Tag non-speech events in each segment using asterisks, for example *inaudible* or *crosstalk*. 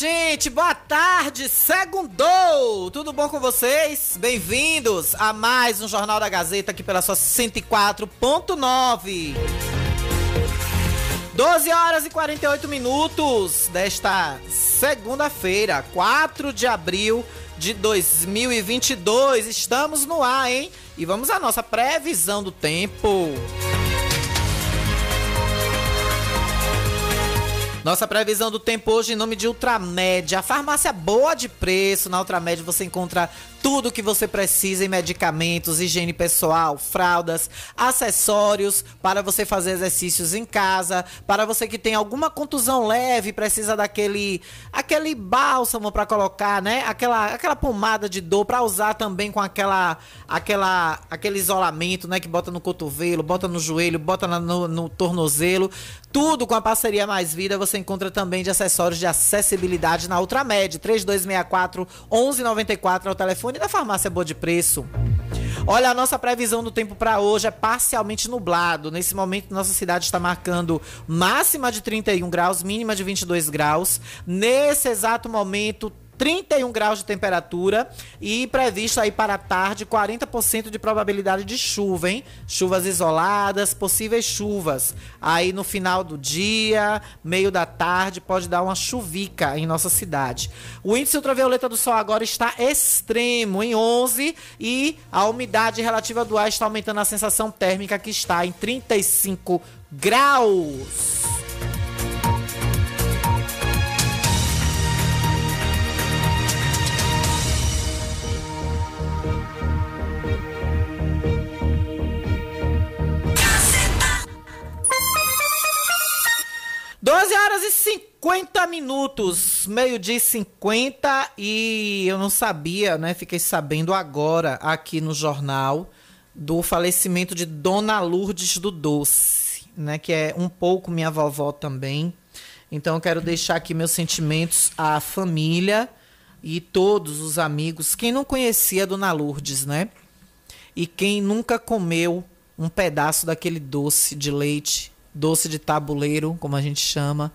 Gente, boa tarde, segundou! Tudo bom com vocês? Bem-vindos a mais um Jornal da Gazeta aqui pela sua 104.9. 12 horas e 48 minutos desta segunda-feira, 4 de abril de 2022. Estamos no ar, hein? E vamos à nossa previsão do tempo. Nossa previsão do tempo hoje em nome de Ultramed, a farmácia boa de preço. Na Ultramed você encontra tudo que você precisa em medicamentos, higiene pessoal, fraldas, acessórios para você fazer exercícios em casa, para você que tem alguma contusão leve, precisa daquele aquele bálsamo para colocar, né? Aquela aquela pomada de dor para usar também com aquela aquela aquele isolamento, né, que bota no cotovelo, bota no joelho, bota no, no tornozelo. Tudo com a parceria Mais Vida você encontra também de acessórios de acessibilidade na Ultramed. 3264 1194 é o telefone da farmácia Boa de Preço. Olha, a nossa previsão do tempo para hoje é parcialmente nublado. Nesse momento, nossa cidade está marcando máxima de 31 graus, mínima de 22 graus. Nesse exato momento, 31 graus de temperatura e previsto aí para a tarde 40% de probabilidade de chuva, hein? Chuvas isoladas, possíveis chuvas. Aí no final do dia, meio da tarde, pode dar uma chuvica em nossa cidade. O índice ultravioleta do sol agora está extremo, em 11, e a umidade relativa do ar está aumentando a sensação térmica que está em 35 graus. E 50 minutos, meio-dia e 50, e eu não sabia, né? Fiquei sabendo agora aqui no jornal do falecimento de Dona Lourdes do Doce, né? Que é um pouco minha vovó também. Então eu quero deixar aqui meus sentimentos à família e todos os amigos. Quem não conhecia Dona Lourdes, né? E quem nunca comeu um pedaço daquele doce de leite doce de tabuleiro, como a gente chama,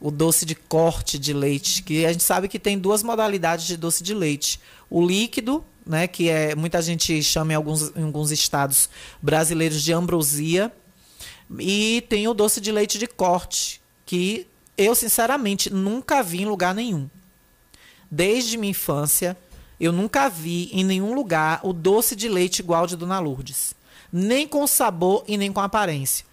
o doce de corte de leite, que a gente sabe que tem duas modalidades de doce de leite. O líquido, né, que é muita gente chama em alguns, em alguns estados brasileiros de ambrosia, e tem o doce de leite de corte, que eu sinceramente nunca vi em lugar nenhum. Desde minha infância, eu nunca vi em nenhum lugar o doce de leite igual de Dona Lourdes, nem com sabor e nem com aparência.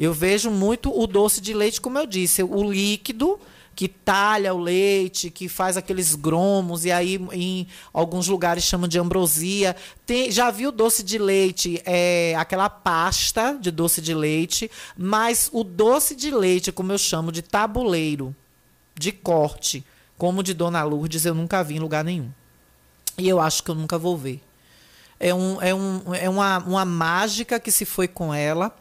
Eu vejo muito o doce de leite, como eu disse, o líquido que talha o leite, que faz aqueles gromos, e aí em alguns lugares chamam de ambrosia. Tem, já vi o doce de leite, é, aquela pasta de doce de leite, mas o doce de leite, como eu chamo, de tabuleiro, de corte, como de Dona Lourdes, eu nunca vi em lugar nenhum. E eu acho que eu nunca vou ver. É, um, é, um, é uma, uma mágica que se foi com ela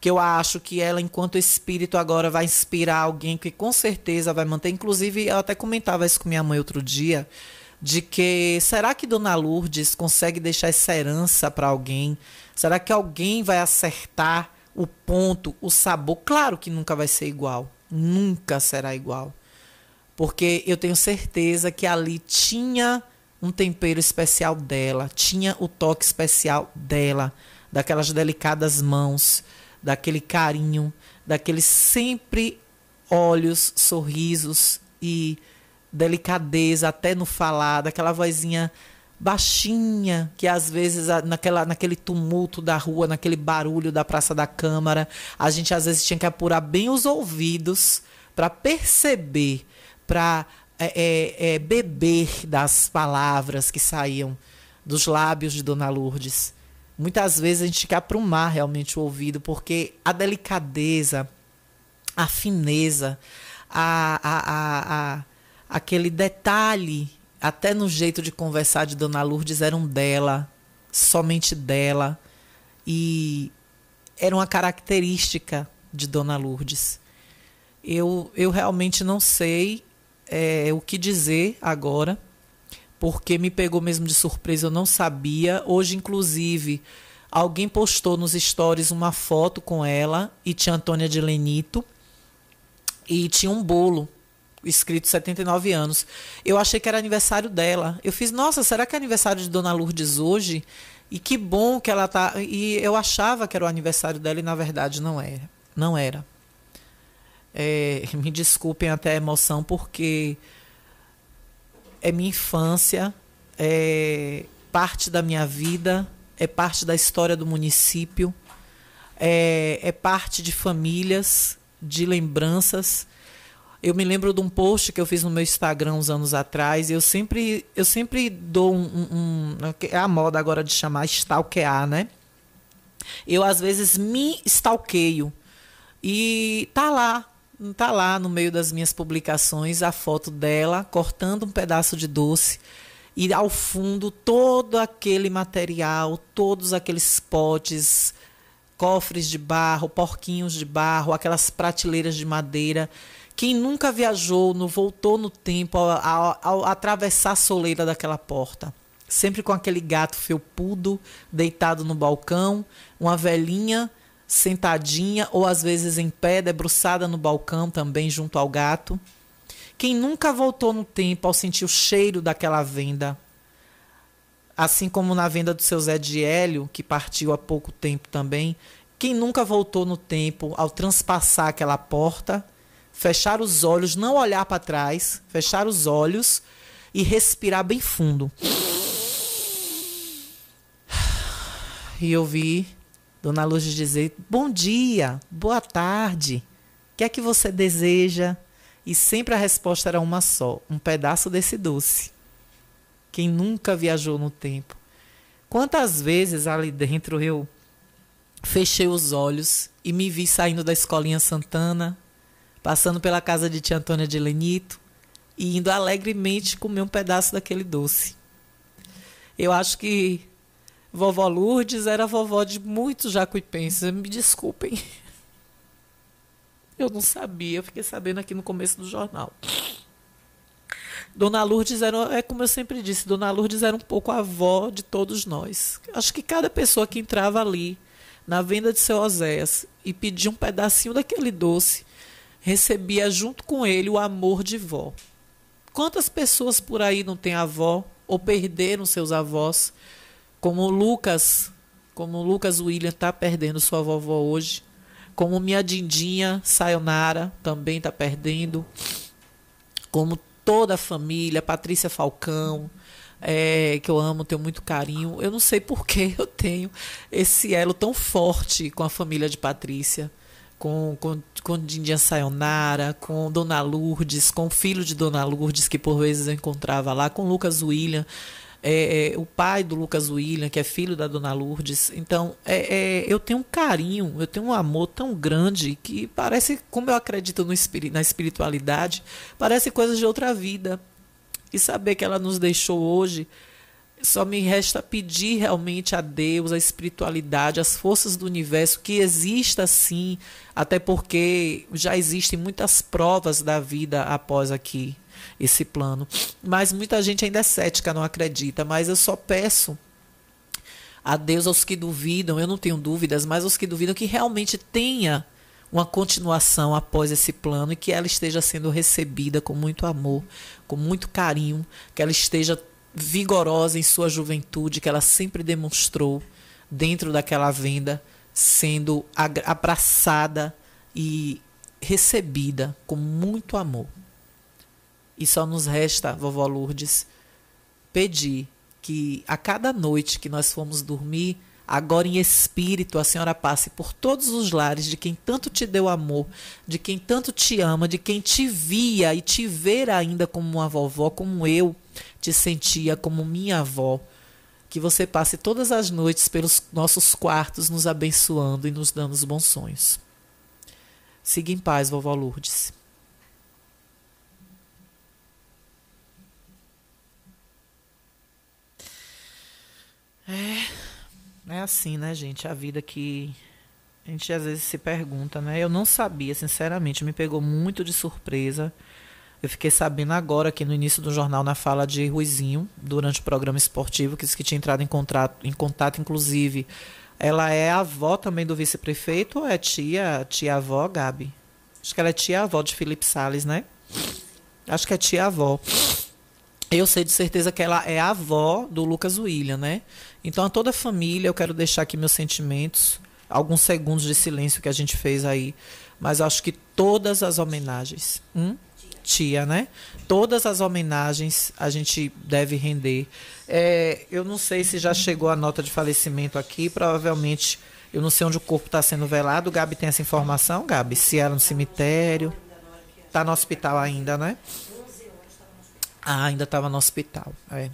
que eu acho que ela, enquanto espírito, agora vai inspirar alguém que com certeza vai manter. Inclusive, eu até comentava isso com minha mãe outro dia, de que será que Dona Lourdes consegue deixar essa herança para alguém? Será que alguém vai acertar o ponto, o sabor? Claro que nunca vai ser igual, nunca será igual. Porque eu tenho certeza que ali tinha um tempero especial dela, tinha o toque especial dela, daquelas delicadas mãos daquele carinho, daqueles sempre olhos, sorrisos e delicadeza até no falar, daquela vozinha baixinha, que às vezes naquela, naquele tumulto da rua, naquele barulho da Praça da Câmara, a gente às vezes tinha que apurar bem os ouvidos para perceber, para é, é, é, beber das palavras que saíam dos lábios de Dona Lourdes. Muitas vezes a gente tinha que aprumar realmente o ouvido, porque a delicadeza, a fineza, a, a, a, a aquele detalhe até no jeito de conversar de Dona Lourdes eram dela, somente dela. E era uma característica de Dona Lourdes. Eu, eu realmente não sei é, o que dizer agora, porque me pegou mesmo de surpresa, eu não sabia. Hoje, inclusive, alguém postou nos stories uma foto com ela e tinha Antônia de Lenito e tinha um bolo escrito 79 anos. Eu achei que era aniversário dela. Eu fiz, nossa, será que é aniversário de Dona Lourdes hoje? E que bom que ela tá. E eu achava que era o aniversário dela e na verdade não era. Não era. É, *laughs* me desculpem até a emoção, porque é minha infância, é parte da minha vida, é parte da história do município, é, é parte de famílias, de lembranças. Eu me lembro de um post que eu fiz no meu Instagram uns anos atrás. eu sempre, eu sempre dou um, um, um, É a moda agora de chamar stalkear, né? Eu, às vezes, me stalkeio. E tá lá, tá lá no meio das minhas publicações a foto dela cortando um pedaço de doce. E ao fundo, todo aquele material, todos aqueles potes, cofres de barro, porquinhos de barro, aquelas prateleiras de madeira quem nunca viajou, não voltou no tempo ao, ao, ao atravessar a soleira daquela porta? Sempre com aquele gato felpudo deitado no balcão, uma velhinha sentadinha ou às vezes em pé, debruçada no balcão também junto ao gato. Quem nunca voltou no tempo ao sentir o cheiro daquela venda, assim como na venda do seu Zé de Hélio, que partiu há pouco tempo também, quem nunca voltou no tempo ao transpassar aquela porta fechar os olhos, não olhar para trás, fechar os olhos e respirar bem fundo. *sighs* E ouvi Dona Luz dizer: Bom dia, boa tarde, o que é que você deseja? E sempre a resposta era uma só: um pedaço desse doce. Quem nunca viajou no tempo? Quantas vezes ali dentro eu fechei os olhos e me vi saindo da escolinha Santana, passando pela casa de tia Antônia de Lenito e indo alegremente comer um pedaço daquele doce. Eu acho que vovó Lourdes era vovó de muitos jacuipenses. Me desculpem. Eu não sabia, eu fiquei sabendo aqui no começo do jornal. Dona Lourdes era, é como eu sempre disse, Dona Lourdes era um pouco a avó de todos nós. Acho que cada pessoa que entrava ali na venda de seu Oséias e pedia um pedacinho daquele doce, recebia junto com ele o amor de vó. Quantas pessoas por aí não têm avó ou perderam seus avós, como o Lucas, como Lucas William está perdendo sua vovó hoje, como minha Dindinha Sayonara também está perdendo, como toda a família, Patrícia Falcão, é, que eu amo, tenho muito carinho. Eu não sei por que eu tenho esse elo tão forte com a família de Patrícia. Com, com, com Dindia Sayonara, com Dona Lourdes, com o filho de Dona Lourdes, que por vezes eu encontrava lá, com Lucas William, é, é, o pai do Lucas William, que é filho da Dona Lourdes. Então, é, é, eu tenho um carinho, eu tenho um amor tão grande que parece, como eu acredito no espiri na espiritualidade, parece coisa de outra vida. E saber que ela nos deixou hoje só me resta pedir realmente a Deus, a espiritualidade, as forças do universo que exista sim, até porque já existem muitas provas da vida após aqui esse plano. Mas muita gente ainda é cética, não acredita, mas eu só peço a Deus aos que duvidam, eu não tenho dúvidas, mas aos que duvidam que realmente tenha uma continuação após esse plano e que ela esteja sendo recebida com muito amor, com muito carinho, que ela esteja vigorosa em sua juventude que ela sempre demonstrou dentro daquela venda, sendo abraçada e recebida com muito amor. E só nos resta, vovó Lourdes, pedir que a cada noite que nós fomos dormir, agora em espírito a senhora passe por todos os lares de quem tanto te deu amor, de quem tanto te ama, de quem te via e te ver ainda como uma vovó, como eu te sentia como minha avó. Que você passe todas as noites pelos nossos quartos nos abençoando e nos dando os bons sonhos. Siga em paz, vovó Lourdes. É, é assim, né, gente? A vida que a gente às vezes se pergunta, né? Eu não sabia, sinceramente, me pegou muito de surpresa. Eu fiquei sabendo agora aqui no início do jornal, na fala de Ruizinho, durante o programa esportivo, que disse que tinha entrado em, contrato, em contato, inclusive. Ela é avó também do vice-prefeito ou é tia, tia-avó, Gabi? Acho que ela é tia-avó de Felipe Sales, né? Acho que é tia-avó. Eu sei de certeza que ela é a avó do Lucas William, né? Então, a toda a família, eu quero deixar aqui meus sentimentos, alguns segundos de silêncio que a gente fez aí, mas acho que todas as homenagens, hum? tia, né? Todas as homenagens a gente deve render. É, eu não sei se já chegou a nota de falecimento aqui, provavelmente, eu não sei onde o corpo está sendo velado. Gabi tem essa informação, Gabi? Se era no cemitério, está no hospital ainda, né? Ah, ainda estava no hospital. É.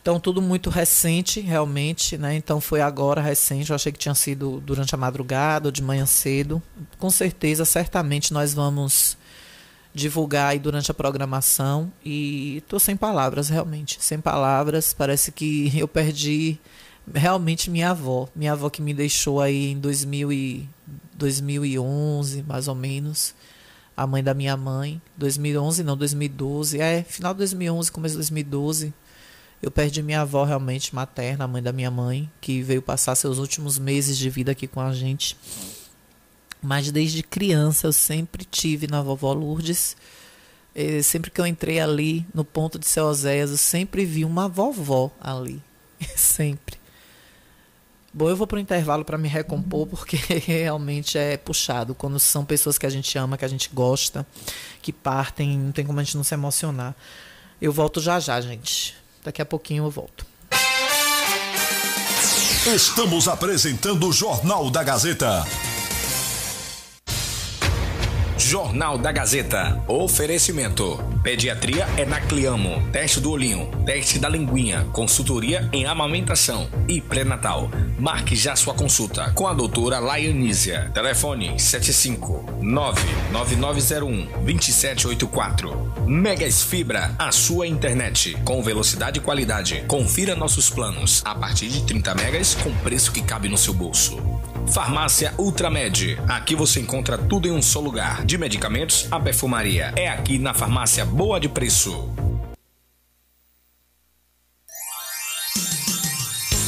Então, tudo muito recente, realmente, né? Então, foi agora recente. Eu achei que tinha sido durante a madrugada ou de manhã cedo. Com certeza, certamente, nós vamos divulgar aí durante a programação. E estou sem palavras, realmente. Sem palavras. Parece que eu perdi realmente minha avó. Minha avó que me deixou aí em 2000 e 2011, mais ou menos a mãe da minha mãe, 2011 não, 2012, é, final de 2011, começo de 2012, eu perdi minha avó realmente materna, a mãe da minha mãe, que veio passar seus últimos meses de vida aqui com a gente. Mas desde criança eu sempre tive na vovó Lourdes. E sempre que eu entrei ali no ponto de Seu Oséias, eu sempre vi uma vovó ali. *laughs* sempre. Bom, eu vou para o intervalo para me recompor, porque *laughs* realmente é puxado. Quando são pessoas que a gente ama, que a gente gosta, que partem, não tem como a gente não se emocionar. Eu volto já já, gente. Daqui a pouquinho eu volto. Estamos apresentando o Jornal da Gazeta. Jornal da Gazeta. Oferecimento. Pediatria é na Cliamo. Teste do olhinho. Teste da linguinha. Consultoria em amamentação e pré-natal. Marque já sua consulta com a doutora Laianísia. Telefone 75999012784. Megas Fibra, a sua internet com velocidade e qualidade. Confira nossos planos a partir de 30 megas com preço que cabe no seu bolso. Farmácia Ultramed. Aqui você encontra tudo em um só lugar, de medicamentos a perfumaria. É aqui na Farmácia Boa de Preço.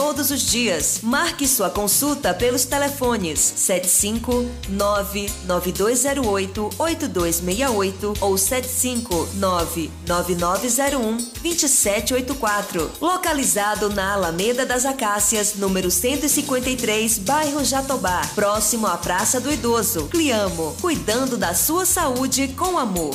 todos os dias. Marque sua consulta pelos telefones 75992088268 ou 75999012784. Localizado na Alameda das Acácias, número 153, bairro Jatobá, próximo à Praça do Idoso. Cliamo, cuidando da sua saúde com amor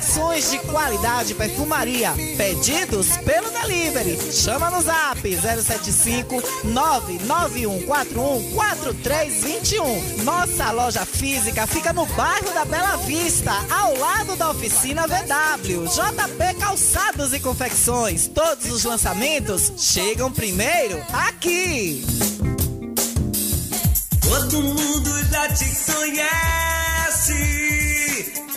de qualidade perfumaria. Pedidos pelo delivery. Chama no zap 075 99141 4321. Nossa loja física fica no bairro da Bela Vista, ao lado da oficina VW. JP Calçados e confecções, todos os lançamentos chegam primeiro aqui. Todo mundo já te conhece.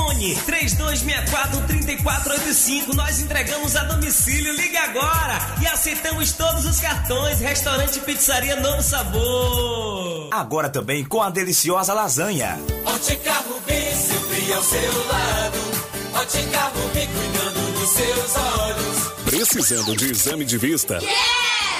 Fone 3264-3485. Nós entregamos a domicílio. Liga agora e aceitamos todos os cartões. Restaurante, pizzaria, novo sabor. Agora também com a deliciosa lasanha. Ótica Rubi, sempre ao seu lado. Ótica Rubi, cuidando dos seus olhos. Precisando de exame de vista?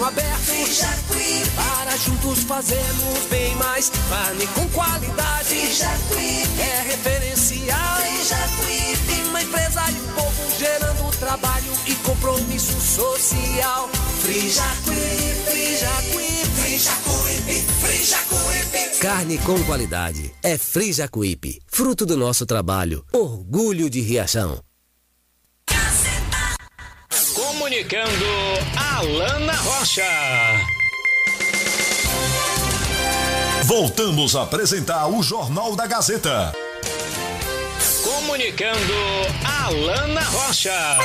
caminho aberto para juntos fazermos bem mais. Carne com qualidade é referencial. Uma empresa e um povo gerando trabalho e compromisso social. Frijacuí, Frijacuí, Frijacuí, Frijacuí. Carne com qualidade é Frijacuípe, fruto do nosso trabalho, orgulho de Riachão. Comunicando Alana Rocha. Voltamos a apresentar o Jornal da Gazeta. Comunicando Alana Rocha.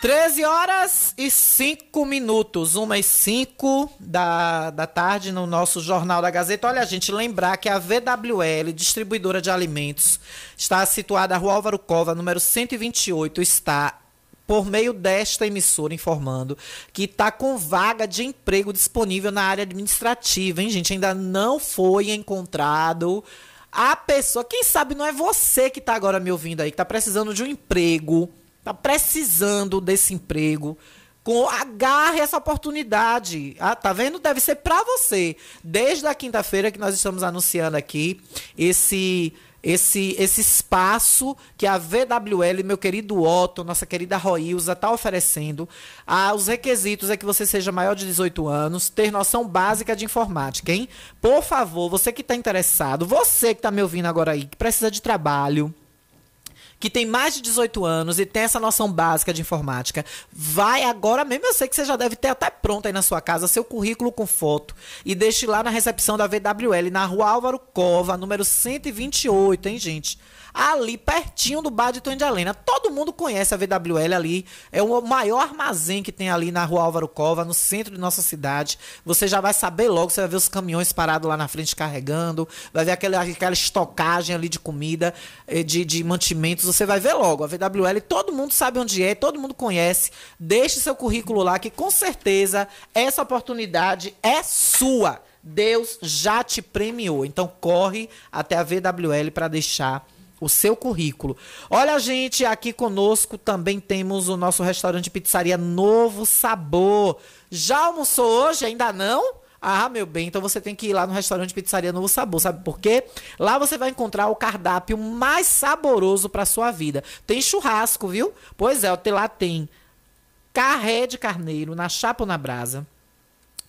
13 horas e 5 minutos, 1 e 5 da, da tarde no nosso Jornal da Gazeta. Olha, gente, lembrar que a VWL, distribuidora de alimentos, está situada na Rua Álvaro Cova, número 128, está por meio desta emissora informando que está com vaga de emprego disponível na área administrativa, hein, gente? Ainda não foi encontrado a pessoa. Quem sabe não é você que está agora me ouvindo aí, que está precisando de um emprego, está precisando desse emprego. Com, agarre essa oportunidade. Ah, tá vendo? Deve ser para você. Desde a quinta-feira que nós estamos anunciando aqui esse esse, esse espaço que a VWL, meu querido Otto, nossa querida Roilza, está oferecendo. Ah, os requisitos é que você seja maior de 18 anos, ter noção básica de informática, hein? Por favor, você que está interessado, você que está me ouvindo agora aí, que precisa de trabalho, que tem mais de 18 anos e tem essa noção básica de informática, vai agora mesmo. Eu sei que você já deve ter até pronto aí na sua casa seu currículo com foto e deixe lá na recepção da VWL, na rua Álvaro Cova, número 128, hein, gente? Ali pertinho do bar de Tony de Helena. Todo mundo conhece a VWL ali, é o maior armazém que tem ali na rua Álvaro Cova, no centro de nossa cidade. Você já vai saber logo, você vai ver os caminhões parados lá na frente carregando, vai ver aquela, aquela estocagem ali de comida, eh, de, de mantimentos, você vai ver logo. A VWL, todo mundo sabe onde é, todo mundo conhece. Deixe seu currículo lá, que com certeza essa oportunidade é sua. Deus já te premiou. Então corre até a VWL para deixar o seu currículo. Olha, gente, aqui conosco também temos o nosso restaurante pizzaria Novo Sabor. Já almoçou hoje? Ainda não? Ah, meu bem, então você tem que ir lá no restaurante Pizzaria Novo Sabor, sabe por quê? Lá você vai encontrar o cardápio mais saboroso para sua vida. Tem churrasco, viu? Pois é, lá tem carré de carneiro na chapa ou na brasa,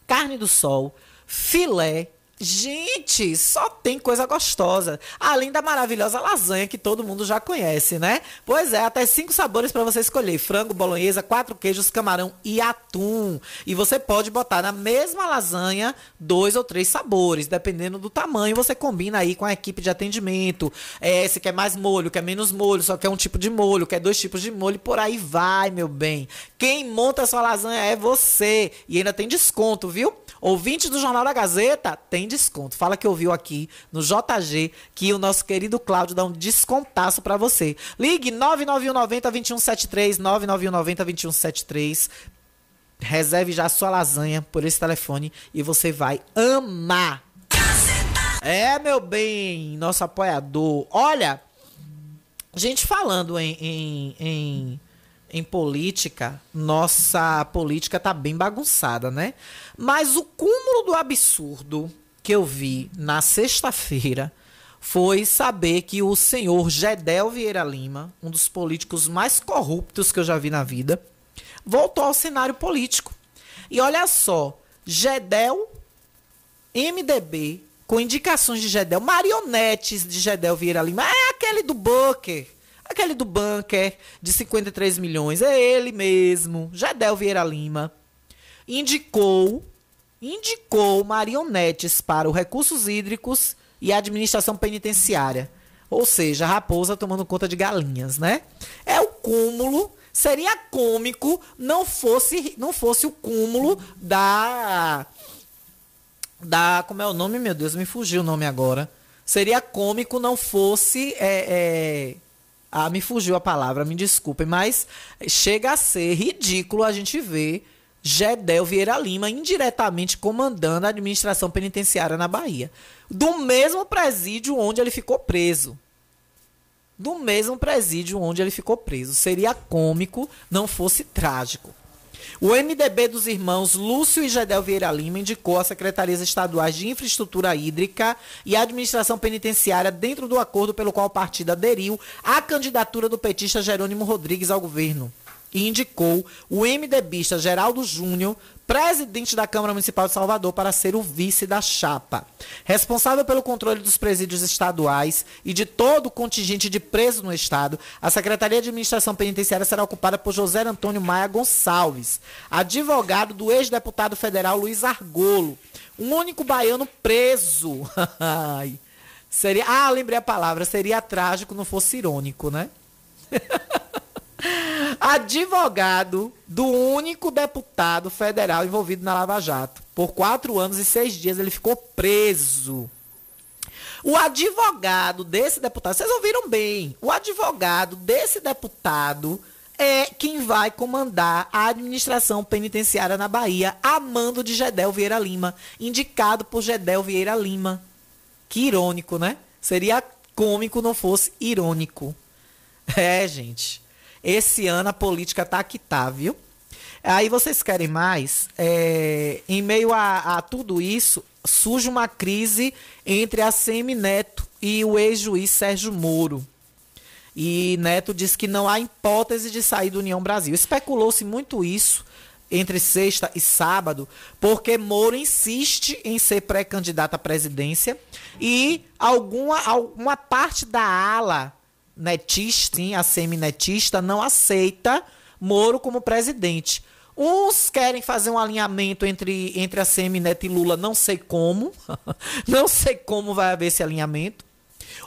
carne do sol, filé, Gente, só tem coisa gostosa. Além da maravilhosa lasanha que todo mundo já conhece, né? Pois é, até cinco sabores para você escolher: frango, bolonhesa, quatro queijos, camarão e atum. E você pode botar na mesma lasanha dois ou três sabores, dependendo do tamanho. Você combina aí com a equipe de atendimento. É, se quer mais molho, quer menos molho, só quer um tipo de molho, quer dois tipos de molho, por aí vai, meu bem. Quem monta a sua lasanha é você. E ainda tem desconto, viu? Ouvinte do Jornal da Gazeta, tem desconto. Fala que ouviu aqui no JG que o nosso querido Cláudio dá um descontaço para você. Ligue 99190 2173, 99190 2173. Reserve já a sua lasanha por esse telefone e você vai amar. É, meu bem, nosso apoiador. Olha, gente falando em, em, em em política, nossa política tá bem bagunçada, né? Mas o cúmulo do absurdo que eu vi na sexta-feira foi saber que o senhor Gedel Vieira Lima, um dos políticos mais corruptos que eu já vi na vida, voltou ao cenário político. E olha só, Gedel, MDB, com indicações de Gedel, marionetes de Gedel Vieira Lima, é aquele do Booker Aquele do bunker de 53 milhões. É ele mesmo. Jadel Vieira Lima. Indicou, indicou marionetes para os recursos hídricos e administração penitenciária. Ou seja, raposa tomando conta de galinhas, né? É o cúmulo. Seria cômico não fosse não fosse o cúmulo da da como é o nome meu Deus me fugiu o nome agora seria cômico não fosse é, é, ah, me fugiu a palavra, me desculpem, mas chega a ser ridículo a gente ver Gedel Vieira Lima indiretamente comandando a administração penitenciária na Bahia. Do mesmo presídio onde ele ficou preso. Do mesmo presídio onde ele ficou preso. Seria cômico, não fosse trágico. O MDB dos irmãos Lúcio e Gedel Vieira Lima indicou as secretarias estaduais de infraestrutura hídrica e administração penitenciária dentro do acordo pelo qual o partido aderiu à candidatura do petista Jerônimo Rodrigues ao governo. E indicou o MDBista Geraldo Júnior, presidente da Câmara Municipal de Salvador, para ser o vice da chapa. Responsável pelo controle dos presídios estaduais e de todo o contingente de presos no estado, a Secretaria de Administração Penitenciária será ocupada por José Antônio Maia Gonçalves, advogado do ex-deputado federal Luiz Argolo, um único baiano preso. *laughs* seria, ah, lembrei a palavra, seria trágico não fosse irônico, né? *laughs* advogado do único deputado federal envolvido na Lava Jato. Por quatro anos e seis dias ele ficou preso. O advogado desse deputado, vocês ouviram bem, o advogado desse deputado é quem vai comandar a administração penitenciária na Bahia, a mando de Gedel Vieira Lima, indicado por Gedel Vieira Lima. Que irônico, né? Seria cômico não fosse irônico. É, gente. Esse ano a política tá que tá, viu? Aí vocês querem mais? É, em meio a, a, tudo isso, surge uma crise entre a Semi Neto e o ex-juiz Sérgio Moro. E Neto diz que não há hipótese de sair do União Brasil. Especulou-se muito isso entre sexta e sábado, porque Moro insiste em ser pré-candidato à presidência e alguma, alguma parte da ala netista, sim, a semi-netista, não aceita Moro como presidente. Uns querem fazer um alinhamento entre, entre a Semi-Neto e Lula, não sei como. *laughs* não sei como vai haver esse alinhamento.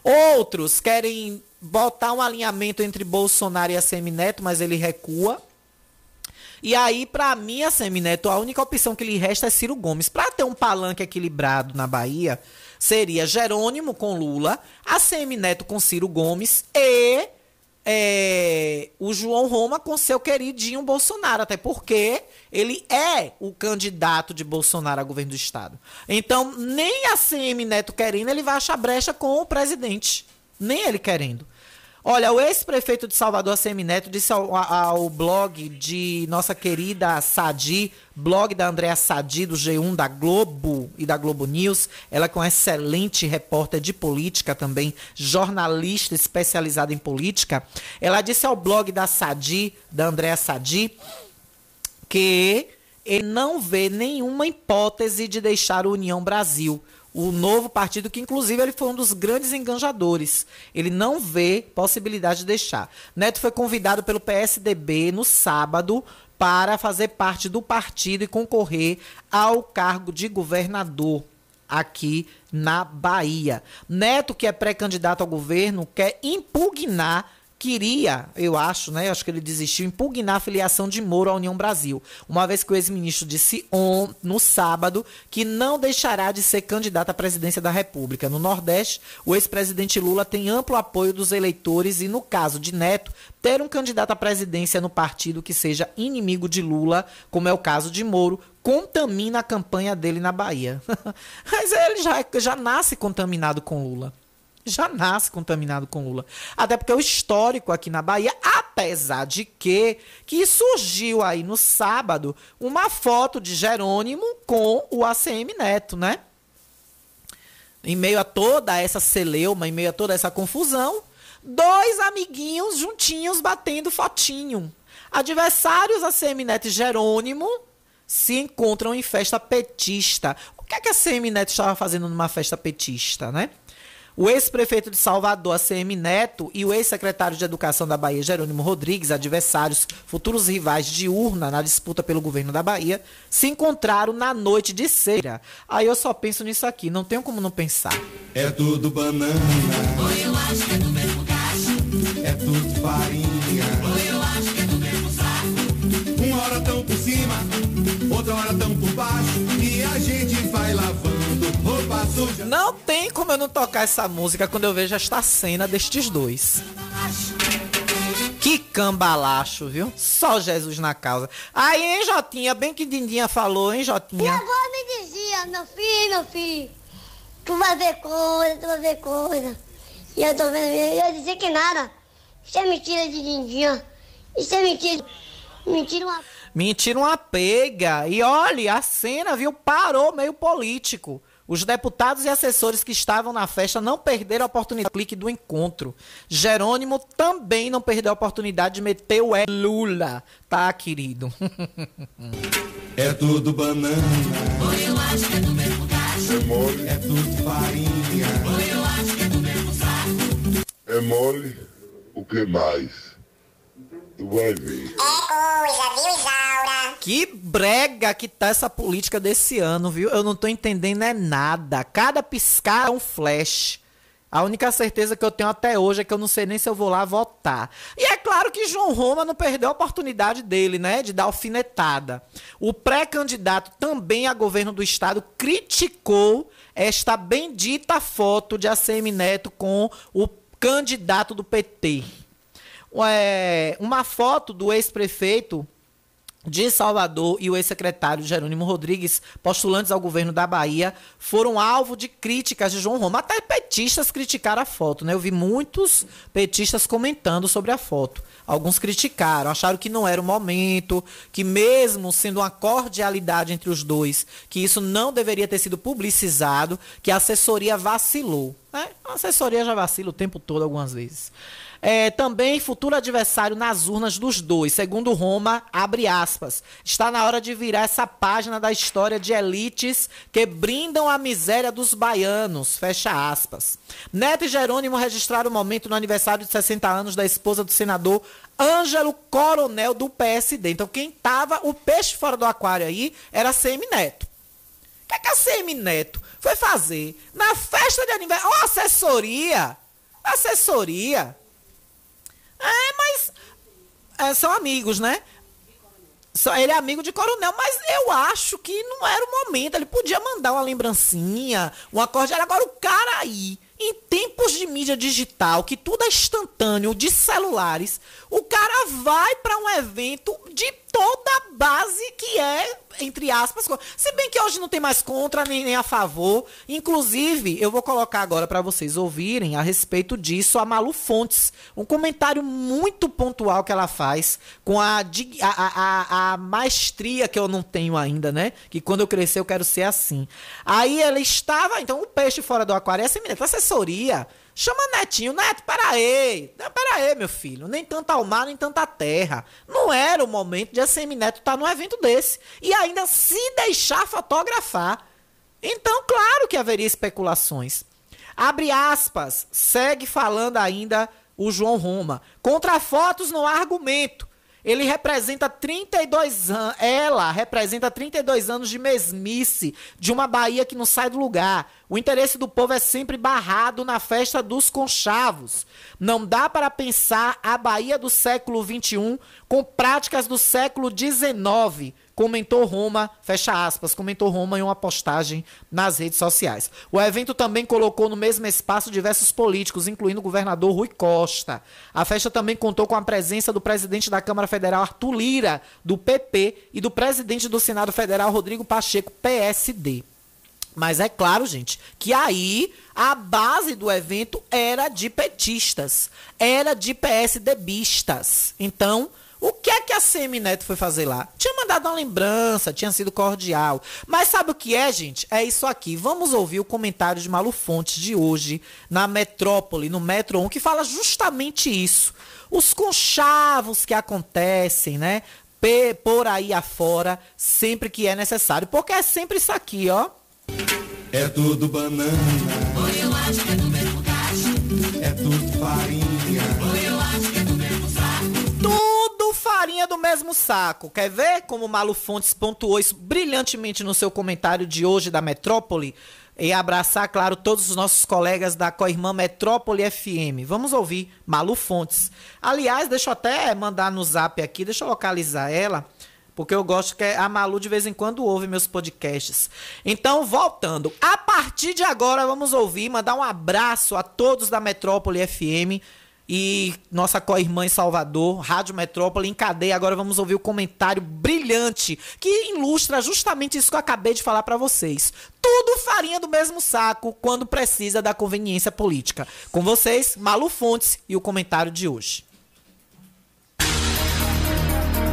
Outros querem botar um alinhamento entre Bolsonaro e a Semi-Neto, mas ele recua. E aí, para mim, a Semi-Neto, a única opção que lhe resta é Ciro Gomes. Para ter um palanque equilibrado na Bahia, seria Jerônimo com Lula, a Neto com Ciro Gomes e é, o João Roma com seu queridinho Bolsonaro, até porque ele é o candidato de Bolsonaro a governo do estado. Então, nem a CM Neto querendo, ele vai achar brecha com o presidente. Nem ele querendo. Olha, o ex-prefeito de Salvador, Semineto, disse ao, ao, blog de nossa querida Sadi, blog da Andréa Sadi, do G1 da Globo e da Globo News. Ela é uma excelente repórter de política também, jornalista especializada em política. Ela disse ao blog da Sadi, da Andréa Sadi, que ele não vê nenhuma hipótese de deixar a União Brasil o novo partido, que inclusive ele foi um dos grandes enganjadores. Ele não vê possibilidade de deixar. Neto foi convidado pelo PSDB no sábado para fazer parte do partido e concorrer ao cargo de governador aqui na Bahia. Neto, que é pré-candidato ao governo, quer impugnar queria, eu acho, né? Acho que ele desistiu, impugnar a filiação de Moro à União Brasil. Uma vez que o ex-ministro disse on, no sábado que não deixará de ser candidato à presidência da República. No Nordeste, o ex-presidente Lula tem amplo apoio dos eleitores e, no caso de Neto, ter um candidato à presidência no partido que seja inimigo de Lula, como é o caso de Moro, contamina a campanha dele na Bahia. *laughs* Mas ele já, já nasce contaminado com Lula já nasce contaminado com Lula. Até porque o histórico aqui na Bahia, apesar de que que surgiu aí no sábado uma foto de Jerônimo com o ACM Neto, né? Em meio a toda essa celeuma, em meio a toda essa confusão, dois amiguinhos juntinhos batendo fotinho. Adversários ACM Neto e Jerônimo se encontram em festa petista. O que é que a ACM Neto estava fazendo numa festa petista, né? O ex-prefeito de Salvador, ACM Neto, e o ex-secretário de Educação da Bahia, Jerônimo Rodrigues, adversários, futuros rivais de urna na disputa pelo governo da Bahia, se encontraram na noite de ceia. Aí eu só penso nisso aqui, não tenho como não pensar. É tudo banana. Oi, eu acho que é do mesmo cacho. É tudo farinha. Oi, eu acho que é do mesmo saco. Uma hora tão por cima, outra hora tão por baixo. E a gente suja. Não tem como eu não tocar essa música quando eu vejo esta cena destes dois. Que cambalacho, viu? Só Jesus na causa. Aí, hein, Jotinha? Bem que Dindinha falou, hein, E Jotinha? agora me dizia, meu filho, meu filho, tu vai ver coisa, tu vai ver coisa. E eu tô vendo, eu ia dizer que nada. Isso é mentira de Dindinha. Isso é mentira. Mentira uma... Mentira uma pega. E olhe, a cena, viu, parou meio político. Os deputados e assessores que estavam na festa não perderam a oportunidade do clique do encontro. Jerônimo também não perdeu a oportunidade de meter o é Lula. Tá, querido? *laughs* É tudo banana. Oi, eu acho que é do mesmo cacho. É mole. É tudo farinha. Oi, eu acho que é do mesmo saco. É mole, o que mais? Tu vai ver. Que brega que tá essa política desse ano, viu? Eu não tô entendendo é nada. Cada piscar é um flash. A única certeza que eu tenho até hoje é que eu não sei nem se eu vou lá votar. E é claro que João Roma não perdeu a oportunidade dele, né? De dar alfinetada. O pré-candidato também a governo do estado criticou esta bendita foto de ACM Neto com o candidato do PT. É, uma foto do ex-prefeito de Salvador e o ex-secretário Jerônimo Rodrigues, postulantes ao governo da Bahia, foram alvo de críticas de João Roma. Até petistas criticaram a foto, né? Eu vi muitos petistas comentando sobre a foto. Alguns criticaram, acharam que não era o momento, que mesmo sendo uma cordialidade entre os dois, que isso não deveria ter sido publicizado, que a assessoria vacilou. Né? A assessoria já vacila o tempo todo, algumas vezes. É, também futuro adversário nas urnas dos dois. Segundo Roma, abre aspas. Está na hora de virar essa página da história de elites que brindam a miséria dos baianos. Fecha aspas. Neto e Jerônimo registraram o momento no aniversário de 60 anos da esposa do senador Ângelo Coronel do PSD. Então, quem tava o peixe fora do aquário aí era CM Neto. O que, é que a CM Neto foi fazer na festa de aniversário? Ó, assessoria! Assessoria! É, mas é, são amigos, né? Ele é amigo de coronel, mas eu acho que não era o momento. Ele podia mandar uma lembrancinha, um acorde. Agora, o cara aí, em tempos de mídia digital, que tudo é instantâneo, de celulares, o cara vai para um evento de toda a base que é, entre aspas, se bem que hoje não tem mais contra nem, nem a favor. Inclusive, eu vou colocar agora para vocês ouvirem a respeito disso a Malu Fontes, um comentário muito pontual que ela faz com a, a, a, a, maestria que eu não tenho ainda, né? Que quando eu crescer eu quero ser assim. Aí ela estava, então o peixe fora do aquário é semelhante, assessoria. Chama Netinho, Neto, peraí. Peraí, meu filho. Nem tanto ao mar, nem tanta terra. Não era o momento de a Semi Neto estar num evento desse. E ainda se deixar fotografar. Então, claro que haveria especulações. Abre aspas, segue falando ainda o João Roma. Contra fotos não há argumento. Ele representa 32 anos, ela representa 32 anos de mesmice, de uma Bahia que não sai do lugar. O interesse do povo é sempre barrado na festa dos conchavos. Não dá para pensar a Bahia do século XXI com práticas do século XIX comentou Roma, fecha aspas, comentou Roma em uma postagem nas redes sociais. O evento também colocou no mesmo espaço diversos políticos, incluindo o governador Rui Costa. A festa também contou com a presença do presidente da Câmara Federal, Arthur Lira, do PP, e do presidente do Senado Federal, Rodrigo Pacheco, PSD. Mas é claro, gente, que aí a base do evento era de petistas, era de PSDBistas. Então, o que é que a Semineto foi fazer lá? Tinha mandado uma lembrança, tinha sido cordial. Mas sabe o que é, gente? É isso aqui. Vamos ouvir o comentário de Malu Fontes de hoje na Metrópole, no Metro 1, que fala justamente isso. Os conchavos que acontecem, né? Por aí afora, sempre que é necessário. Porque é sempre isso aqui, ó. É tudo banana. Oi, eu acho que é do mesmo cacho. É tudo farinha. Farinha do mesmo saco. Quer ver como Malu Fontes pontuou isso brilhantemente no seu comentário de hoje da Metrópole? E abraçar, claro, todos os nossos colegas da Coirmã Metrópole FM. Vamos ouvir Malu Fontes. Aliás, deixa eu até mandar no zap aqui, deixa eu localizar ela. Porque eu gosto que a Malu de vez em quando ouve meus podcasts. Então, voltando. A partir de agora, vamos ouvir, mandar um abraço a todos da Metrópole FM e nossa co-irmã em Salvador, Rádio Metrópole, em cadeia. Agora vamos ouvir o comentário brilhante que ilustra justamente isso que eu acabei de falar para vocês. Tudo farinha do mesmo saco quando precisa da conveniência política. Com vocês, Malu Fontes e o comentário de hoje.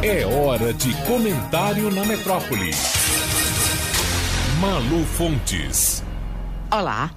É hora de comentário na metrópole. Malu Fontes. Olá,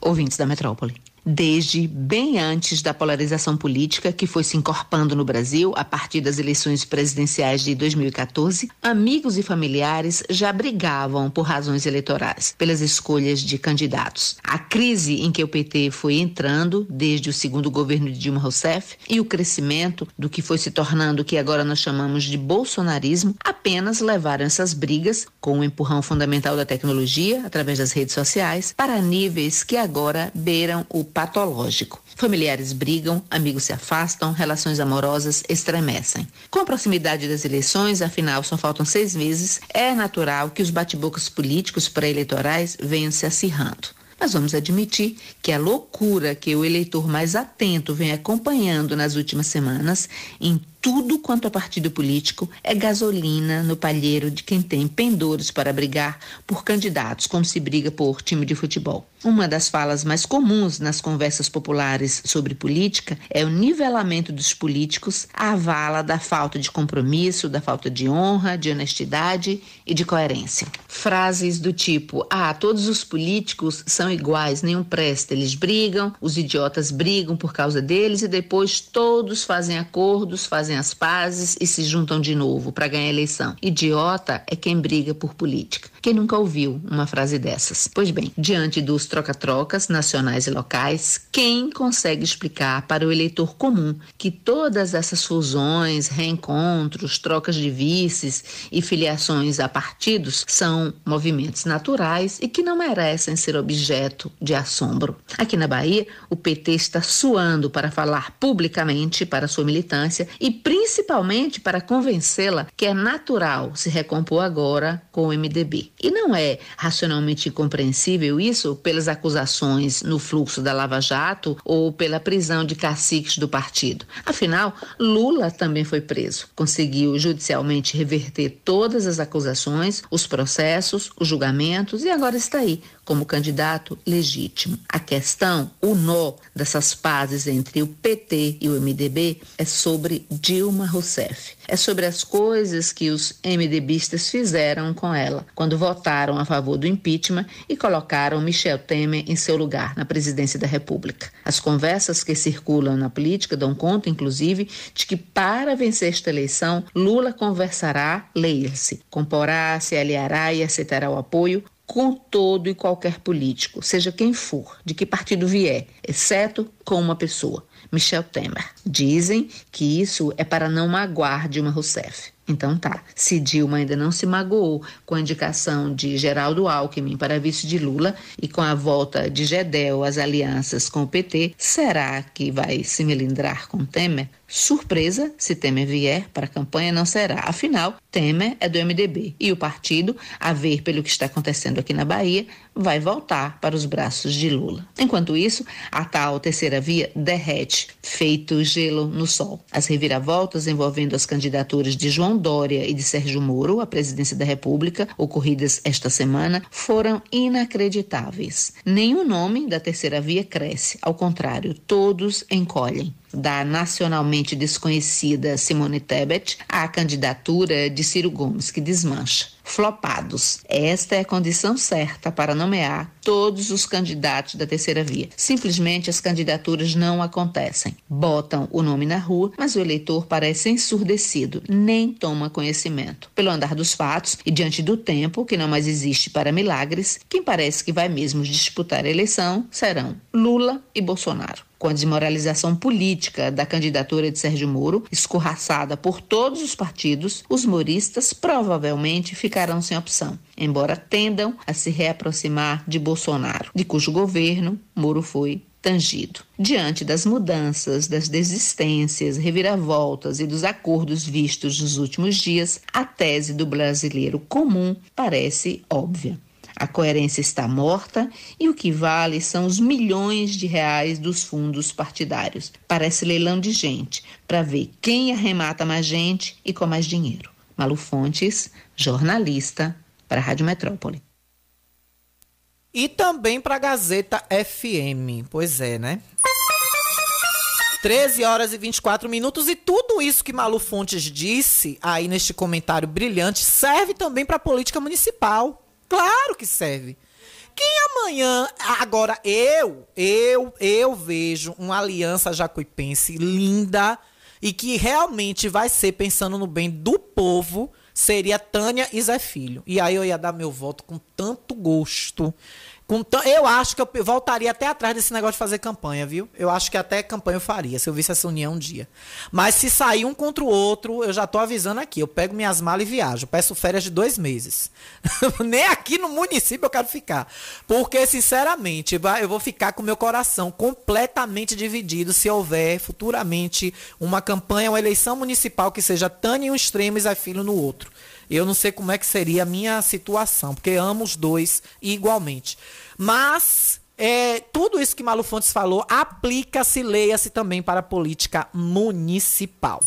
ouvintes da metrópole. Desde bem antes da polarização política que foi se encorpando no Brasil a partir das eleições presidenciais de 2014, amigos e familiares já brigavam por razões eleitorais, pelas escolhas de candidatos. A crise em que o PT foi entrando desde o segundo governo de Dilma Rousseff e o crescimento do que foi se tornando o que agora nós chamamos de bolsonarismo apenas levaram essas brigas, com o empurrão fundamental da tecnologia, através das redes sociais, para níveis que agora beiram o patológico. Familiares brigam, amigos se afastam, relações amorosas estremecem. Com a proximidade das eleições, afinal só faltam seis meses, é natural que os bate-bocas políticos pré-eleitorais venham se acirrando. Mas vamos admitir que a loucura que o eleitor mais atento vem acompanhando nas últimas semanas em tudo quanto é partido político é gasolina no palheiro de quem tem pendores para brigar por candidatos, como se briga por time de futebol. Uma das falas mais comuns nas conversas populares sobre política é o nivelamento dos políticos à vala da falta de compromisso, da falta de honra, de honestidade e de coerência. Frases do tipo: Ah, todos os políticos são iguais, nenhum presta, eles brigam, os idiotas brigam por causa deles e depois todos fazem acordos, fazem as pazes e se juntam de novo para ganhar eleição. Idiota é quem briga por política. Quem nunca ouviu uma frase dessas? Pois bem, diante dos troca-trocas nacionais e locais, quem consegue explicar para o eleitor comum que todas essas fusões, reencontros, trocas de vices e filiações a partidos são movimentos naturais e que não merecem ser objeto de assombro? Aqui na Bahia, o PT está suando para falar publicamente para sua militância e principalmente para convencê-la que é natural se recompor agora com o MDB. E não é racionalmente incompreensível isso pelas acusações no fluxo da Lava Jato ou pela prisão de caciques do partido. Afinal, Lula também foi preso. Conseguiu judicialmente reverter todas as acusações, os processos, os julgamentos e agora está aí como candidato legítimo. A questão, o nó dessas pazes entre o PT e o MDB é sobre Dilma Rousseff. É sobre as coisas que os MDBistas fizeram com ela quando votaram a favor do impeachment e colocaram Michel Temer em seu lugar na presidência da República. As conversas que circulam na política dão conta, inclusive, de que para vencer esta eleição, Lula conversará, leia-se, comporá, se aliará e aceitará o apoio com todo e qualquer político, seja quem for, de que partido vier, exceto com uma pessoa, Michel Temer. Dizem que isso é para não magoar Dilma Rousseff. Então tá, se Dilma ainda não se magoou com a indicação de Geraldo Alckmin para vice de Lula e com a volta de Gedel às alianças com o PT, será que vai se melindrar com Temer? Surpresa, se Temer vier para a campanha, não será. Afinal, Temer é do MDB e o partido, a ver pelo que está acontecendo aqui na Bahia, vai voltar para os braços de Lula. Enquanto isso, a tal terceira via derrete, feito gelo no sol. As reviravoltas envolvendo as candidaturas de João Dória e de Sérgio Moro à presidência da República, ocorridas esta semana, foram inacreditáveis. Nenhum nome da terceira via cresce, ao contrário, todos encolhem da nacionalmente desconhecida Simone Tebet à candidatura de Ciro Gomes, que desmancha. Flopados. Esta é a condição certa para nomear todos os candidatos da terceira via. Simplesmente as candidaturas não acontecem. Botam o nome na rua, mas o eleitor parece ensurdecido, nem toma conhecimento. Pelo andar dos fatos e diante do tempo, que não mais existe para milagres, quem parece que vai mesmo disputar a eleição serão Lula e Bolsonaro com a desmoralização política da candidatura de Sérgio Moro, escorraçada por todos os partidos, os moristas provavelmente ficarão sem opção, embora tendam a se reaproximar de Bolsonaro, de cujo governo Moro foi tangido. Diante das mudanças, das desistências, reviravoltas e dos acordos vistos nos últimos dias, a tese do brasileiro comum parece óbvia. A coerência está morta e o que vale são os milhões de reais dos fundos partidários. Parece leilão de gente, para ver quem arremata mais gente e com mais dinheiro. Malu Fontes, jornalista, para a Rádio Metrópole. E também para a Gazeta FM. Pois é, né? 13 horas e 24 minutos. E tudo isso que Malu Fontes disse aí neste comentário brilhante serve também para a política municipal. Claro que serve. Quem amanhã, agora eu, eu, eu vejo uma aliança jacuipense linda e que realmente vai ser pensando no bem do povo, seria Tânia e Zé Filho. E aí eu ia dar meu voto com tanto gosto. Eu acho que eu voltaria até atrás desse negócio de fazer campanha, viu? Eu acho que até campanha eu faria, se eu visse essa união um dia. Mas se sair um contra o outro, eu já tô avisando aqui. Eu pego minhas malas e viajo. Peço férias de dois meses. *laughs* Nem aqui no município eu quero ficar. Porque, sinceramente, eu vou ficar com meu coração completamente dividido se houver futuramente uma campanha, uma eleição municipal que seja Tânia em um extremo e Zé Filho no outro. Eu não sei como é que seria a minha situação, porque amo os dois igualmente. Mas é, tudo isso que Malu Fontes falou aplica-se, leia-se também para a política municipal.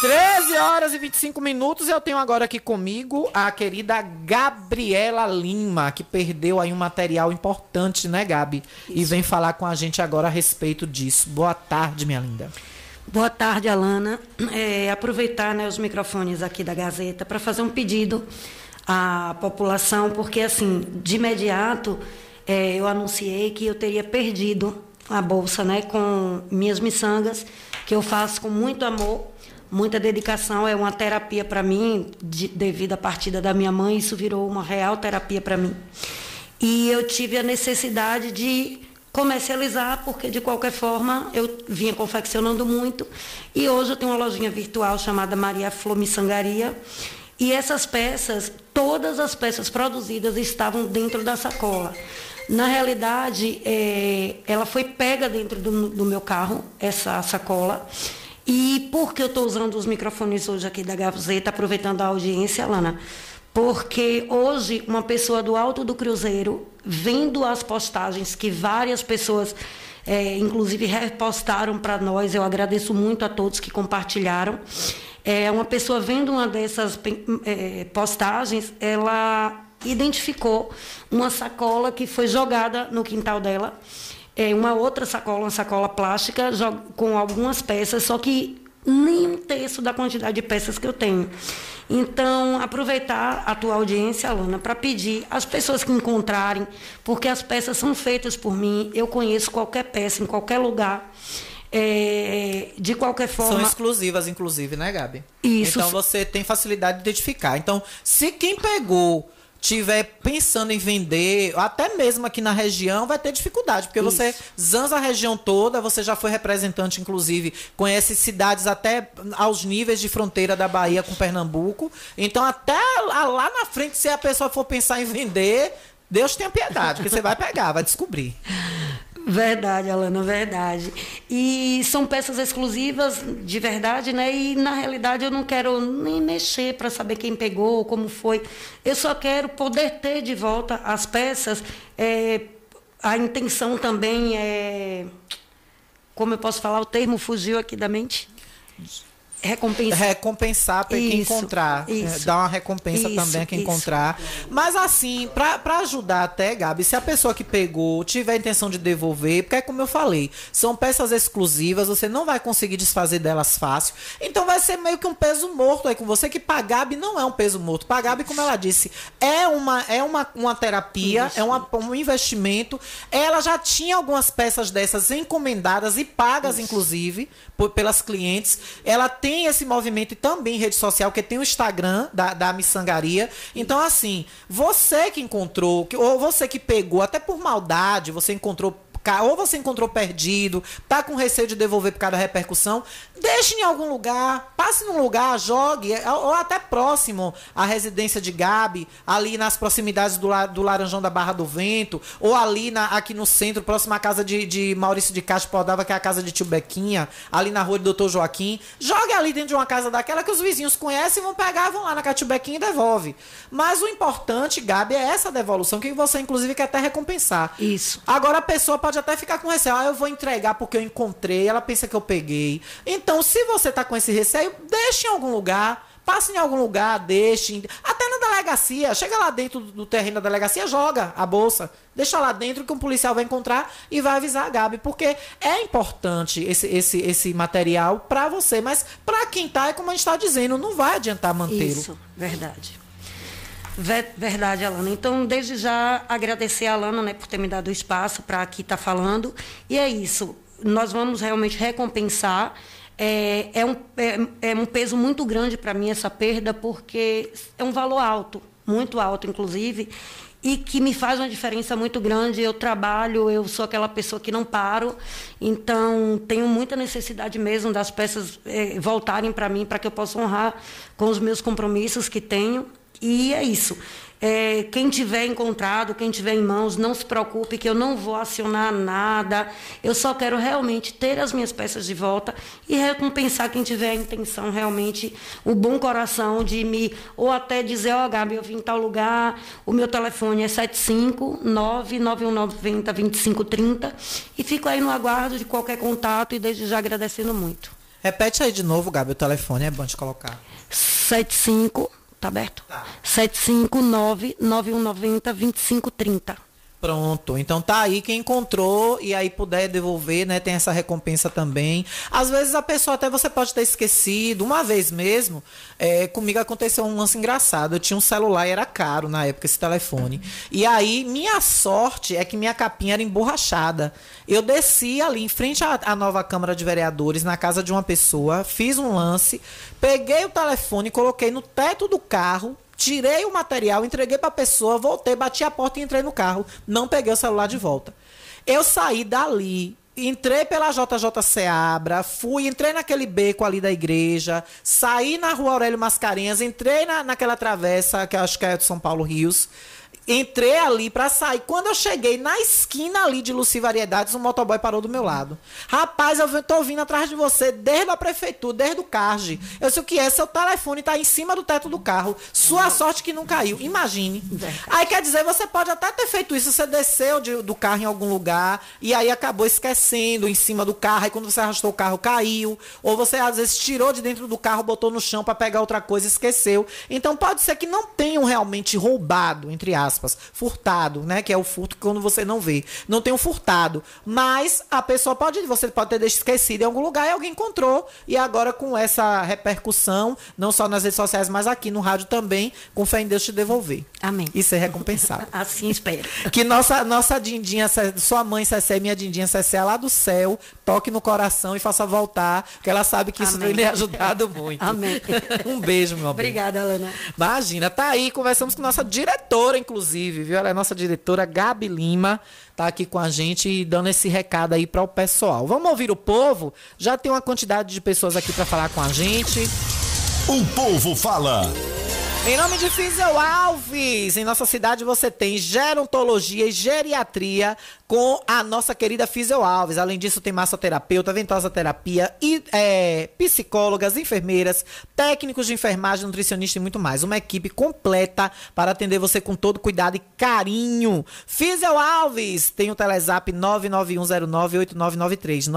13 horas e 25 minutos. Eu tenho agora aqui comigo a querida Gabriela Lima, que perdeu aí um material importante, né, Gabi? Isso. E vem falar com a gente agora a respeito disso. Boa tarde, minha linda. Boa tarde, Alana. É, aproveitar né, os microfones aqui da Gazeta para fazer um pedido à população, porque, assim, de imediato é, eu anunciei que eu teria perdido a bolsa né, com minhas miçangas, que eu faço com muito amor, muita dedicação. É uma terapia para mim, de, devido à partida da minha mãe, isso virou uma real terapia para mim. E eu tive a necessidade de comercializar, porque de qualquer forma eu vinha confeccionando muito. E hoje eu tenho uma lojinha virtual chamada Maria Flor Missangaria. E essas peças, todas as peças produzidas estavam dentro da sacola. Na realidade, é, ela foi pega dentro do, do meu carro, essa sacola. E por que eu estou usando os microfones hoje aqui da Gazeta, aproveitando a audiência, Lana? Porque hoje, uma pessoa do alto do Cruzeiro, vendo as postagens que várias pessoas, é, inclusive, repostaram para nós, eu agradeço muito a todos que compartilharam. É, uma pessoa vendo uma dessas é, postagens, ela identificou uma sacola que foi jogada no quintal dela. É, uma outra sacola, uma sacola plástica, com algumas peças, só que nem um terço da quantidade de peças que eu tenho. Então, aproveitar a tua audiência, Alana, para pedir às pessoas que encontrarem, porque as peças são feitas por mim, eu conheço qualquer peça em qualquer lugar. É, de qualquer forma. São exclusivas, inclusive, né, Gabi? Isso. Então você tem facilidade de identificar. Então, se quem pegou tiver pensando em vender, até mesmo aqui na região, vai ter dificuldade, porque Isso. você zanza a região toda, você já foi representante, inclusive, conhece cidades até aos níveis de fronteira da Bahia com Pernambuco. Então, até lá na frente, se a pessoa for pensar em vender, Deus tenha piedade, porque você vai pegar, vai descobrir. Verdade, Alana, verdade. E são peças exclusivas de verdade, né? E na realidade eu não quero nem mexer para saber quem pegou, como foi. Eu só quero poder ter de volta as peças. É, a intenção também é. Como eu posso falar? O termo fugiu aqui da mente. Recompensar. Recompensar para quem encontrar. É, isso. Dar uma recompensa isso, também a quem isso. encontrar. Mas assim, para ajudar até, Gabi, se a pessoa que pegou tiver a intenção de devolver, porque é como eu falei, são peças exclusivas, você não vai conseguir desfazer delas fácil. Então vai ser meio que um peso morto aí com você, que para Gabi não é um peso morto. Para Gabi, como ela disse, é uma, é uma, uma terapia, é uma, um investimento. Ela já tinha algumas peças dessas encomendadas e pagas, inclusive, por, pelas clientes. Ela tem tem esse movimento também em rede social, que tem o Instagram da, da Missangaria. Então, assim, você que encontrou, ou você que pegou, até por maldade, você encontrou ou você encontrou perdido, tá com receio de devolver por causa da repercussão, deixe em algum lugar, passe num lugar, jogue, ou até próximo à residência de Gabi, ali nas proximidades do, do Laranjão da Barra do Vento, ou ali na, aqui no centro, próximo à casa de, de Maurício de Castro Podava, que é a casa de Tio Bequinha, ali na rua do Doutor Joaquim. Jogue ali dentro de uma casa daquela que os vizinhos conhecem, vão pegar, vão lá na Tio Bequinha e devolve. Mas o importante, Gabi, é essa devolução, que você, inclusive, quer até recompensar. Isso. Agora a pessoa pode até ficar com receio. Ah, eu vou entregar porque eu encontrei. Ela pensa que eu peguei. Então, se você tá com esse receio, deixe em algum lugar. Passe em algum lugar, deixe. Até na delegacia. Chega lá dentro do terreno da delegacia, joga a bolsa. Deixa lá dentro que um policial vai encontrar e vai avisar a Gabi. Porque é importante esse, esse, esse material para você. Mas para quem tá, é como a gente está dizendo, não vai adiantar mantê-lo. Isso, verdade. Verdade, Alana. Então, desde já, agradecer a Alana né, por ter me dado o espaço para aqui estar tá falando. E é isso. Nós vamos realmente recompensar. É, é, um, é, é um peso muito grande para mim essa perda, porque é um valor alto, muito alto, inclusive, e que me faz uma diferença muito grande. Eu trabalho, eu sou aquela pessoa que não paro, então tenho muita necessidade mesmo das peças é, voltarem para mim, para que eu possa honrar com os meus compromissos que tenho. E é isso. É, quem tiver encontrado, quem tiver em mãos, não se preocupe que eu não vou acionar nada. Eu só quero realmente ter as minhas peças de volta e recompensar quem tiver a intenção, realmente, o bom coração de me, ou até dizer, ó, oh, Gabi, eu vim em tal lugar, o meu telefone é 75991902530 e fico aí no aguardo de qualquer contato e desde já agradecendo muito. Repete aí de novo, Gabi, o telefone é bom de colocar. 75 Tá aberto? Tá. 759-9190-2530. Pronto, então tá aí quem encontrou e aí puder devolver, né? Tem essa recompensa também. Às vezes a pessoa até você pode ter esquecido. Uma vez mesmo, é, comigo aconteceu um lance engraçado. Eu tinha um celular e era caro na época esse telefone. E aí, minha sorte é que minha capinha era emborrachada. Eu desci ali em frente à, à nova Câmara de Vereadores, na casa de uma pessoa, fiz um lance, peguei o telefone, coloquei no teto do carro tirei o material, entreguei para a pessoa, voltei, bati a porta e entrei no carro. Não peguei o celular de volta. Eu saí dali, entrei pela JJ Seabra, fui, entrei naquele beco ali da igreja, saí na rua Aurélio Mascarenhas, entrei na, naquela travessa, que acho que é de São Paulo Rios. Entrei ali para sair. Quando eu cheguei na esquina ali de Luci Variedades, um motoboy parou do meu lado. Rapaz, eu tô vindo atrás de você desde a prefeitura, desde o CARG. Eu sei o que é, seu telefone tá em cima do teto do carro. Sua sorte que não caiu. Imagine. Aí quer dizer, você pode até ter feito isso, você desceu de, do carro em algum lugar e aí acabou esquecendo em cima do carro. Aí quando você arrastou o carro, caiu. Ou você às vezes tirou de dentro do carro, botou no chão para pegar outra coisa e esqueceu. Então pode ser que não tenham realmente roubado, entre aspas aspas, furtado, né? Que é o furto quando você não vê. Não tem um furtado. Mas a pessoa pode, você pode ter deixado esquecido em algum lugar e alguém encontrou. E agora com essa repercussão, não só nas redes sociais, mas aqui no rádio também, com fé em Deus te devolver. Amém. E ser recompensado. *laughs* assim espero. Que nossa, nossa Dindinha, sua mãe Cessé, minha Dindinha Cessé, lá do céu, toque no coração e faça voltar, porque ela sabe que isso Amém. tem lhe ajudado muito. Amém. *laughs* Um beijo, meu bem. Obrigada, Alana. Imagina, tá aí, conversamos com nossa diretora, inclusive, viu? Ela é nossa diretora, Gabi Lima, tá aqui com a gente e dando esse recado aí para o pessoal. Vamos ouvir o povo? Já tem uma quantidade de pessoas aqui para falar com a gente. O povo fala. Em nome de Fisel Alves, em nossa cidade você tem gerontologia e geriatria com a nossa querida Fisel Alves. Além disso, tem massoterapeuta, ventosa terapia, e, é, psicólogas, enfermeiras, técnicos de enfermagem, nutricionista e muito mais. Uma equipe completa para atender você com todo cuidado e carinho. Fisel Alves tem o Telezap 991098993.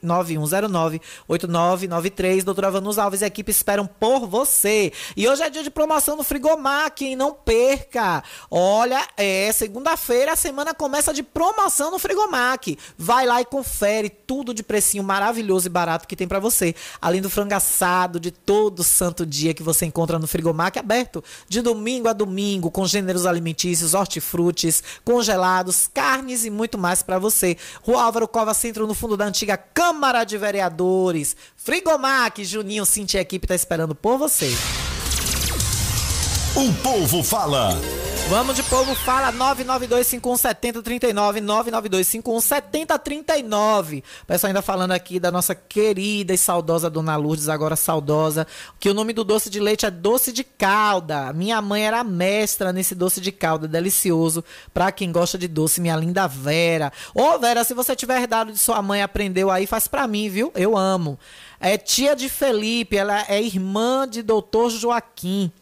991098993. Doutora Vanus Alves e a equipe esperam por você. E hoje é dia de promoção no Frigomac? Não perca! Olha, é segunda-feira, a semana começa de promoção no Frigomac. Vai lá e confere tudo de precinho maravilhoso e barato que tem para você. Além do frango assado de todo santo dia que você encontra no Frigomac, aberto de domingo a domingo, com gêneros alimentícios, hortifrutis, congelados, carnes e muito mais para você. Rua Álvaro Cova Centro, no fundo da antiga Câmara de Vereadores. Frigomac, Juninho, Cintia e equipe tá esperando por você. O povo fala. Vamos de povo fala 992517039 992517039. O pessoal ainda falando aqui da nossa querida e saudosa Dona Lourdes, agora saudosa, que o nome do doce de leite é doce de calda. Minha mãe era mestra nesse doce de calda, delicioso para quem gosta de doce, minha linda Vera. Ô Vera, se você tiver herdado de sua mãe, aprendeu aí, faz para mim, viu? Eu amo. É tia de Felipe, ela é irmã de doutor Joaquim.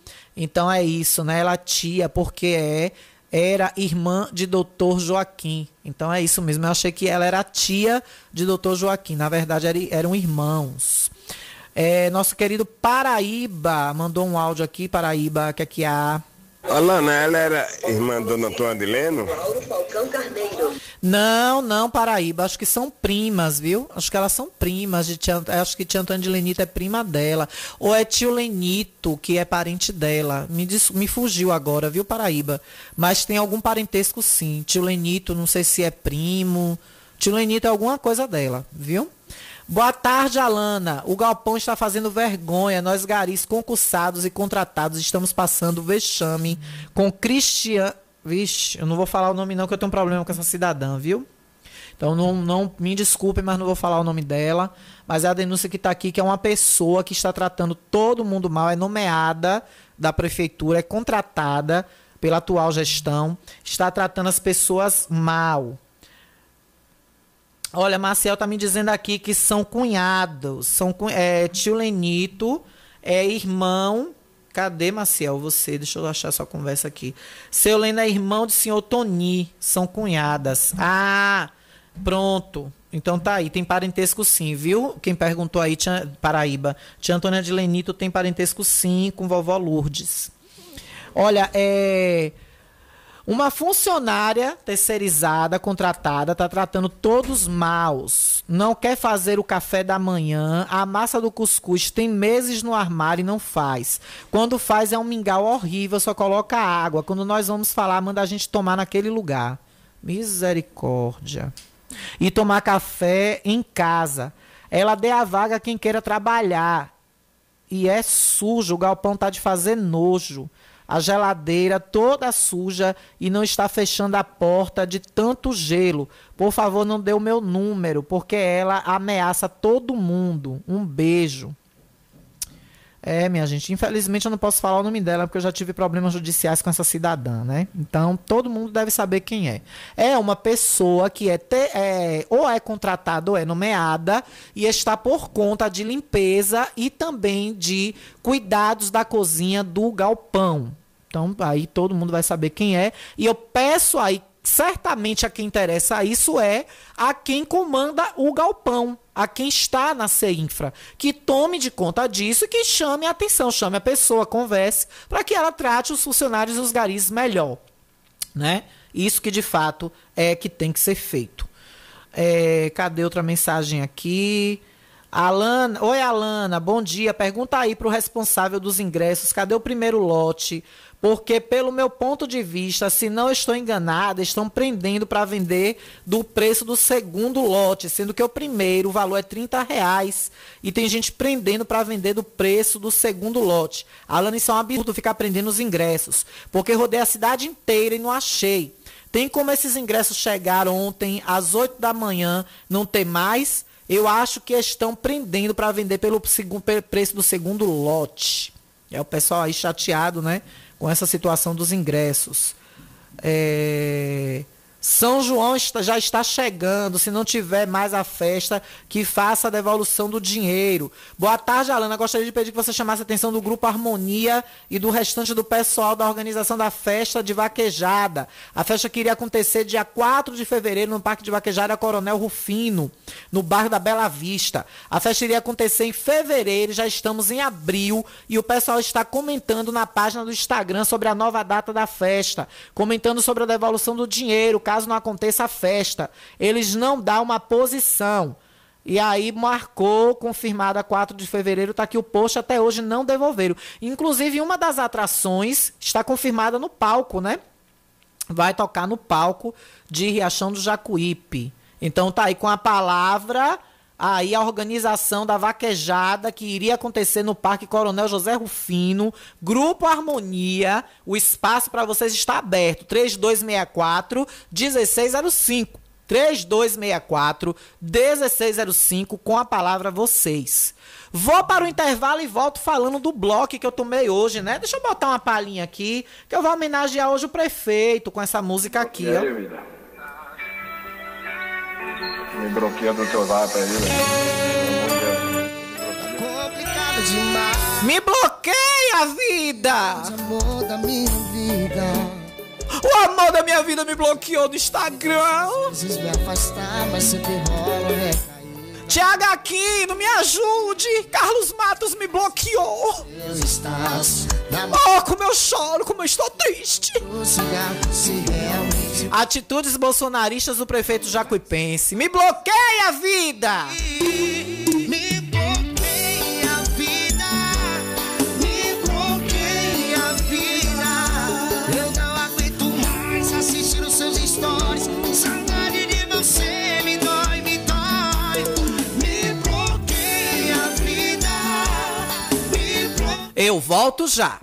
Então é isso, né? Ela tia, porque é era irmã de doutor Joaquim. Então é isso mesmo. Eu achei que ela era tia de doutor Joaquim. Na verdade, eram irmãos. É, nosso querido Paraíba mandou um áudio aqui. Paraíba, que aqui há. Alana, ela era irmã do Dona Antônia de Leno? Não, não, Paraíba. Acho que são primas, viu? Acho que elas são primas. De tia, acho que tia Antônia de Lenito é prima dela. Ou é tio Lenito, que é parente dela. Me, dis, me fugiu agora, viu, Paraíba? Mas tem algum parentesco sim. Tio Lenito, não sei se é primo. Tio Lenito é alguma coisa dela, viu? Boa tarde, Alana. O galpão está fazendo vergonha. Nós, garis, concursados e contratados, estamos passando vexame com Cristian. Vixe, eu não vou falar o nome não, que eu tenho um problema com essa cidadã, viu? Então não, não me desculpe, mas não vou falar o nome dela. Mas é a denúncia que está aqui, que é uma pessoa que está tratando todo mundo mal, é nomeada da prefeitura, é contratada pela atual gestão, está tratando as pessoas mal. Olha, Marcel tá me dizendo aqui que são cunhados. São é, tio Lenito é irmão. Cadê, Maciel? Você, deixa eu achar sua conversa aqui. Seu Leno é irmão de senhor Toni. São cunhadas. Ah, pronto. Então tá aí, tem parentesco sim, viu? Quem perguntou aí, tia, Paraíba. Tia Antônia de Lenito tem parentesco sim com vovó Lourdes. Olha, é. Uma funcionária terceirizada, contratada, está tratando todos maus. Não quer fazer o café da manhã. A massa do cuscuz tem meses no armário e não faz. Quando faz é um mingau horrível, só coloca água. Quando nós vamos falar, manda a gente tomar naquele lugar. Misericórdia. E tomar café em casa. Ela dê a vaga a quem queira trabalhar. E é sujo, o galpão tá de fazer nojo a geladeira toda suja e não está fechando a porta de tanto gelo. Por favor, não dê o meu número, porque ela ameaça todo mundo. Um beijo. É, minha gente, infelizmente eu não posso falar o nome dela porque eu já tive problemas judiciais com essa cidadã, né? Então todo mundo deve saber quem é. É uma pessoa que é, te, é ou é contratada ou é nomeada e está por conta de limpeza e também de cuidados da cozinha do galpão. Então aí todo mundo vai saber quem é. E eu peço aí certamente a quem interessa isso é a quem comanda o galpão, a quem está na CEINFRA, que tome de conta disso e que chame a atenção, chame a pessoa, converse, para que ela trate os funcionários e os garis melhor. né? Isso que de fato é que tem que ser feito. É, cadê outra mensagem aqui? Alana, oi Alana, bom dia. Pergunta aí para o responsável dos ingressos, cadê o primeiro lote? Porque, pelo meu ponto de vista, se não estou enganada, estão prendendo para vender do preço do segundo lote, sendo que o primeiro o valor é 30 reais e tem gente prendendo para vender do preço do segundo lote. Alana, isso é um absurdo ficar prendendo os ingressos, porque rodei a cidade inteira e não achei. Tem como esses ingressos chegaram ontem às 8 da manhã, não tem mais? Eu acho que estão prendendo para vender pelo preço do segundo lote. É o pessoal aí chateado, né? Com essa situação dos ingressos. É... São João está, já está chegando. Se não tiver mais a festa, que faça a devolução do dinheiro. Boa tarde, Alana. Gostaria de pedir que você chamasse a atenção do Grupo Harmonia e do restante do pessoal da organização da festa de Vaquejada. A festa que iria acontecer dia 4 de fevereiro no Parque de Vaquejada Coronel Rufino, no bairro da Bela Vista. A festa iria acontecer em fevereiro, já estamos em abril e o pessoal está comentando na página do Instagram sobre a nova data da festa, comentando sobre a devolução do dinheiro caso não aconteça a festa. Eles não dão uma posição. E aí marcou, confirmada 4 de fevereiro, está aqui o post, até hoje não devolveram. Inclusive, uma das atrações está confirmada no palco, né? Vai tocar no palco de Riachão do Jacuípe. Então tá aí com a palavra aí a organização da vaquejada que iria acontecer no Parque Coronel José Rufino, Grupo Harmonia, o espaço para vocês está aberto, 3264 1605. 3264 1605 com a palavra vocês. Vou para o intervalo e volto falando do bloco que eu tomei hoje, né? Deixa eu botar uma palhinha aqui, que eu vou homenagear hoje o prefeito com essa música aqui, ó. Me bloqueia do teu zap aí, velho. Me bloqueia, vida! O amor da minha vida. O amor da minha vida me bloqueou do Instagram. Vezes me afastar, mas sempre rola recair. Tiago Aquino, me ajude! Carlos Matos me bloqueou! Eu estás na Oh, como eu choro, como eu estou triste! do cigarro, se Atitudes bolsonaristas do prefeito Jacuipense. Me bloqueia, vida! me bloqueia a vida, me bloqueia a vida. Eu não aguento mais assistir os seus stories. Saudade de você me dói, me dói. Me bloqueia a vida, me bloqueia. Eu volto já.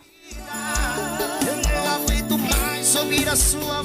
Eu não aguento mais ouvir a sua voz.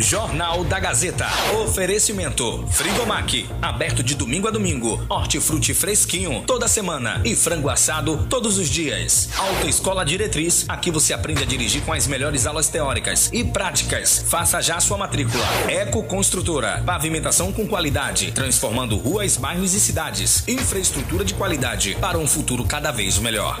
Jornal da Gazeta. Oferecimento. Frigomac. Aberto de domingo a domingo. Hortifruti fresquinho toda semana. E frango assado todos os dias. Autoescola Diretriz. Aqui você aprende a dirigir com as melhores aulas teóricas e práticas. Faça já sua matrícula. Eco Construtora. Pavimentação com qualidade. Transformando ruas, bairros e cidades. Infraestrutura de qualidade para um futuro cada vez melhor.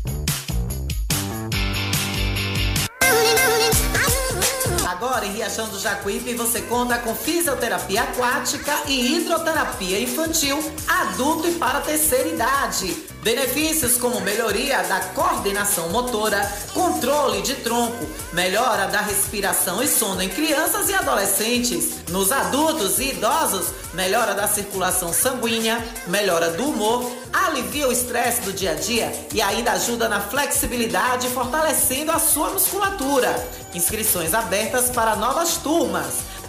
Agora em Riachão do Jacuípe você conta com fisioterapia aquática e hidroterapia infantil, adulto e para terceira idade. Benefícios como melhoria da coordenação motora, controle de tronco, melhora da respiração e sono em crianças e adolescentes. Nos adultos e idosos, melhora da circulação sanguínea, melhora do humor, alivia o estresse do dia a dia e ainda ajuda na flexibilidade, fortalecendo a sua musculatura. Inscrições abertas para novas turmas.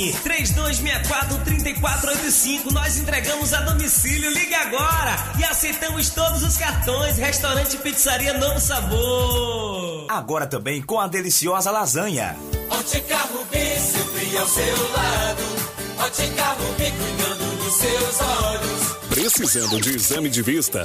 Fone 3264-3485. Nós entregamos a domicílio. Liga agora e aceitamos todos os cartões. Restaurante, pizzaria, novo sabor. Agora também com a deliciosa lasanha. Ótica Rubi, sempre ao seu lado. Ótica Rubi, cuidando dos seus olhos. Precisando de exame de vista?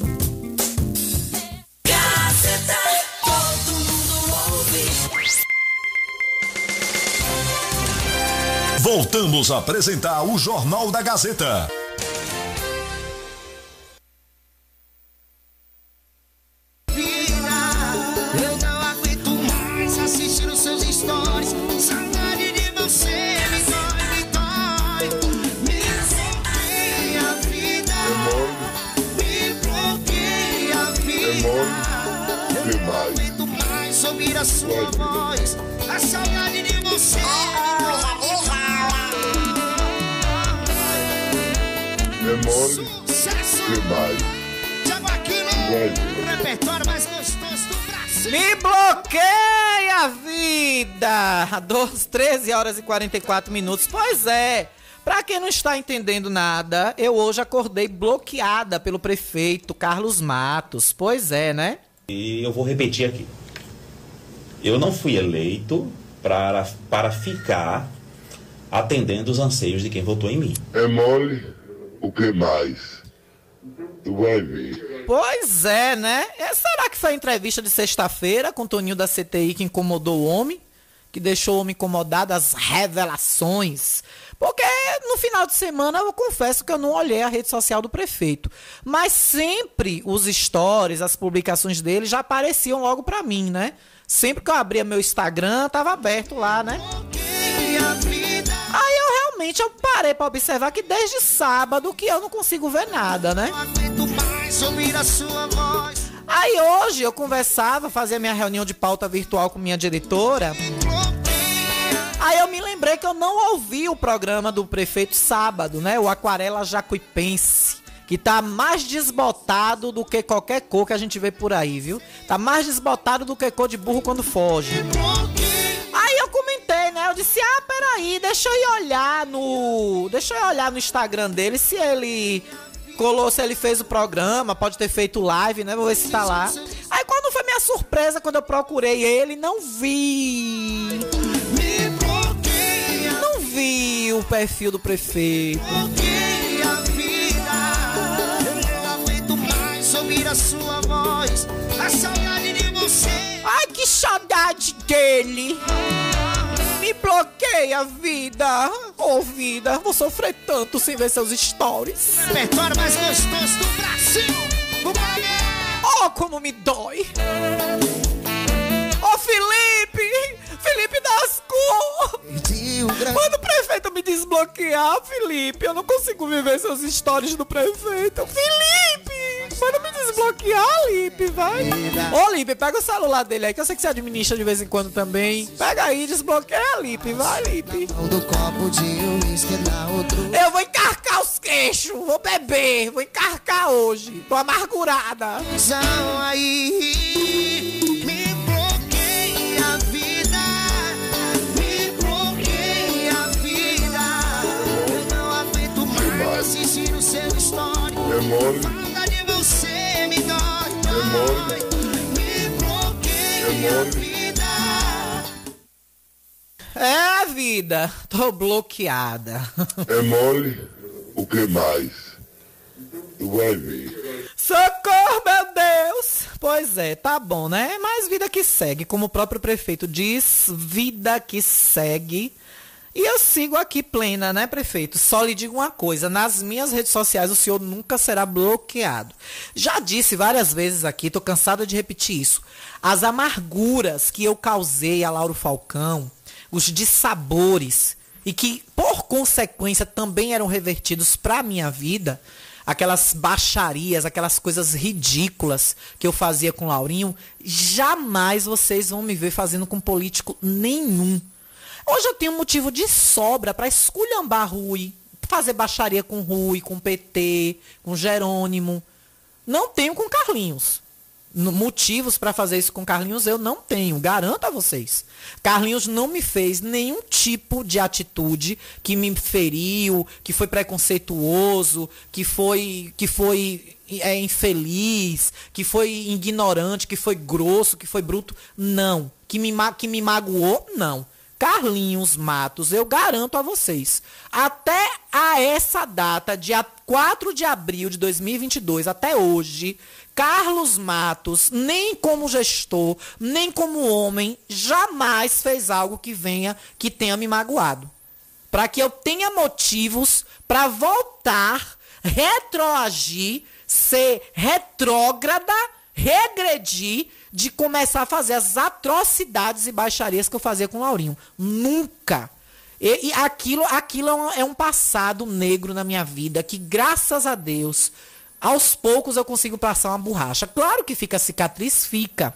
Voltamos a apresentar o Jornal da Gazeta. Ouvir a sua voz. A saudade de você Sucesso! demais. Repertório mais gostoso do Brasil. Me bloqueia a vida! *laughs* 12, 13 horas e 44 minutos. Pois é. Pra quem não está entendendo nada, eu hoje acordei bloqueada pelo prefeito Carlos Matos. Pois é, né? E eu vou repetir aqui. Eu não fui eleito para, para ficar atendendo os anseios de quem votou em mim. É mole, o que mais? Tu vai ver. Pois é, né? É, será que foi a entrevista de sexta-feira com o Toninho da CTI que incomodou o homem? Que deixou o homem incomodado, as revelações? Porque no final de semana eu confesso que eu não olhei a rede social do prefeito. Mas sempre os stories, as publicações dele já apareciam logo pra mim, né? Sempre que eu abria meu Instagram, tava aberto lá, né? Realmente eu parei pra observar que desde sábado que eu não consigo ver nada, né? Aí hoje eu conversava, fazia minha reunião de pauta virtual com minha diretora. Aí eu me lembrei que eu não ouvi o programa do prefeito sábado, né? O Aquarela Jacuipense. Que tá mais desbotado do que qualquer cor que a gente vê por aí, viu? Tá mais desbotado do que cor de burro quando foge. Comentei, né? Eu disse, ah, peraí, deixa eu ir olhar no. Deixa eu olhar no Instagram dele se ele colou, se ele fez o programa, pode ter feito live, né? Vou ver se tá lá. Aí quando foi minha surpresa, quando eu procurei ele, não vi. Não vi o perfil do prefeito. A a sua voz. A saudade de você. Ai, que saudade aquele. Me bloqueia, vida. Ô, oh, vida, vou sofrer tanto sem ver seus stories. Repertório mais gostoso do Brasil. Oh, como me dói. Ô, oh, Felipe. Felipe das cor. Manda o prefeito me desbloquear, Felipe. Eu não consigo viver seus stories do prefeito. Felipe! Manda me desbloquear, Lipe, vai. Ô, Lipe, pega o celular dele aí, que eu sei que você administra de vez em quando também. Pega aí, desbloqueia, Lipe, vai, Lipe. Eu vou encarcar os queixos, vou beber, vou encarcar hoje. Tô amargurada. aí. Demônio. Fala de você, me dói. Me bloqueia a vida. É, vida. Tô bloqueada. *laughs* É mole. O que mais? Tu vai ver. Socorro, meu Deus! Pois é, tá bom, né? Mas vida que segue, como o próprio prefeito diz, vida que segue. E eu sigo aqui plena, né, prefeito? Só lhe digo uma coisa: nas minhas redes sociais o senhor nunca será bloqueado. Já disse várias vezes aqui, tô cansada de repetir isso. As amarguras que eu causei a Lauro Falcão, os dissabores, e que, por consequência, também eram revertidos para minha vida, aquelas baixarias, aquelas coisas ridículas que eu fazia com Laurinho, jamais vocês vão me ver fazendo com político nenhum. Hoje eu tenho motivo de sobra para esculhambar Rui, fazer baixaria com Rui, com PT, com Jerônimo. Não tenho com Carlinhos. Motivos para fazer isso com Carlinhos eu não tenho, garanto a vocês. Carlinhos não me fez nenhum tipo de atitude que me feriu, que foi preconceituoso, que foi que foi é, infeliz, que foi ignorante, que foi grosso, que foi bruto. Não. Que me, que me magoou, não. Carlinhos Matos, eu garanto a vocês, até a essa data, dia 4 de abril de 2022, até hoje, Carlos Matos, nem como gestor, nem como homem, jamais fez algo que venha, que tenha me magoado. Para que eu tenha motivos para voltar, retroagir, ser retrógrada, regredir de começar a fazer as atrocidades e baixarias que eu fazia com o Laurinho. Nunca. E, e aquilo, aquilo é um, é um passado negro na minha vida que, graças a Deus, aos poucos eu consigo passar uma borracha. Claro que fica cicatriz, fica.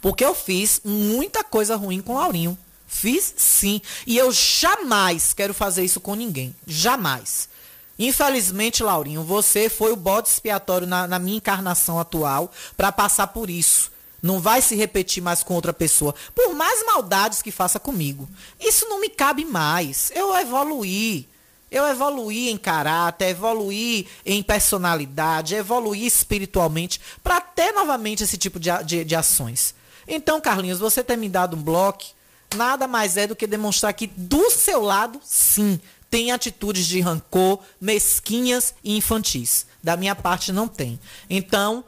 Porque eu fiz muita coisa ruim com o Laurinho. Fiz sim. E eu jamais quero fazer isso com ninguém. Jamais. Infelizmente, Laurinho, você foi o bode expiatório na, na minha encarnação atual para passar por isso. Não vai se repetir mais com outra pessoa. Por mais maldades que faça comigo. Isso não me cabe mais. Eu evoluí. Eu evoluí em caráter, evoluí em personalidade, evoluí espiritualmente para ter novamente esse tipo de, de, de, ações. Então, Carlinhos, você ter me dado um bloco, nada mais é do que demonstrar que do seu lado, sim, tem atitudes de rancor mesquinhas e infantis. Da minha parte, não tem. Então,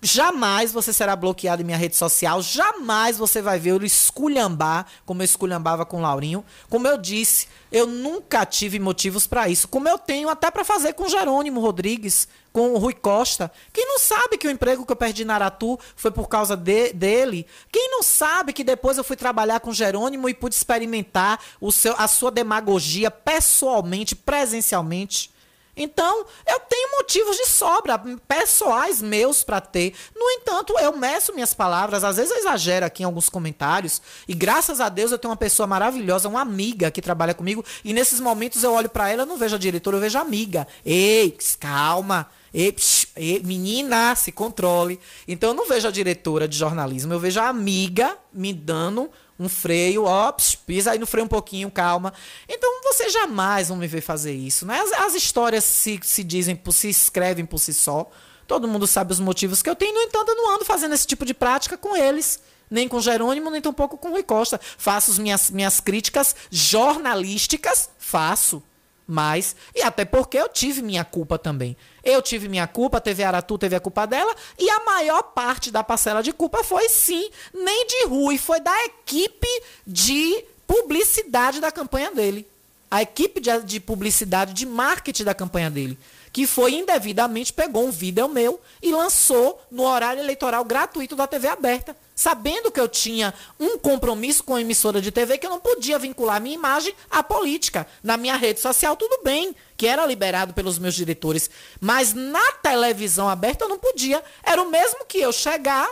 Jamais você será bloqueado em minha rede social. Jamais você vai ver eu esculhambar como eu esculhambava com o Laurinho. Como eu disse, eu nunca tive motivos para isso. Como eu tenho até para fazer com Jerônimo Rodrigues, com o Rui Costa. Quem não sabe que o emprego que eu perdi na Aratu foi por causa de, dele? Quem não sabe que depois eu fui trabalhar com Jerônimo e pude experimentar o seu, a sua demagogia pessoalmente, presencialmente? Então, eu tenho motivos de sobra, pessoais meus para ter. No entanto, eu meço minhas palavras, às vezes eu exagero aqui em alguns comentários, e graças a Deus eu tenho uma pessoa maravilhosa, uma amiga que trabalha comigo, e nesses momentos eu olho para ela, não vejo a diretora, eu vejo a amiga. Ei, calma. Ei, psh, menina, se controle. Então eu não vejo a diretora de jornalismo, eu vejo a amiga me dando um freio, ó, pisa aí no freio um pouquinho, calma. Então você jamais vão me ver fazer isso, né? As, as histórias se, se dizem, por, se escrevem por si só. Todo mundo sabe os motivos que eu tenho, no entanto, eu não ando fazendo esse tipo de prática com eles. Nem com Jerônimo, nem tampouco com Rui Costa. Faço as minhas, minhas críticas jornalísticas, faço. Mas, e até porque eu tive minha culpa também. Eu tive minha culpa, TV Aratu teve a culpa dela, e a maior parte da parcela de culpa foi sim, nem de Rui, foi da equipe de publicidade da campanha dele. A equipe de, de publicidade, de marketing da campanha dele que foi indevidamente pegou um vídeo meu e lançou no horário eleitoral gratuito da TV aberta, sabendo que eu tinha um compromisso com a emissora de TV que eu não podia vincular minha imagem à política. Na minha rede social, tudo bem, que era liberado pelos meus diretores, mas na televisão aberta eu não podia. Era o mesmo que eu chegar,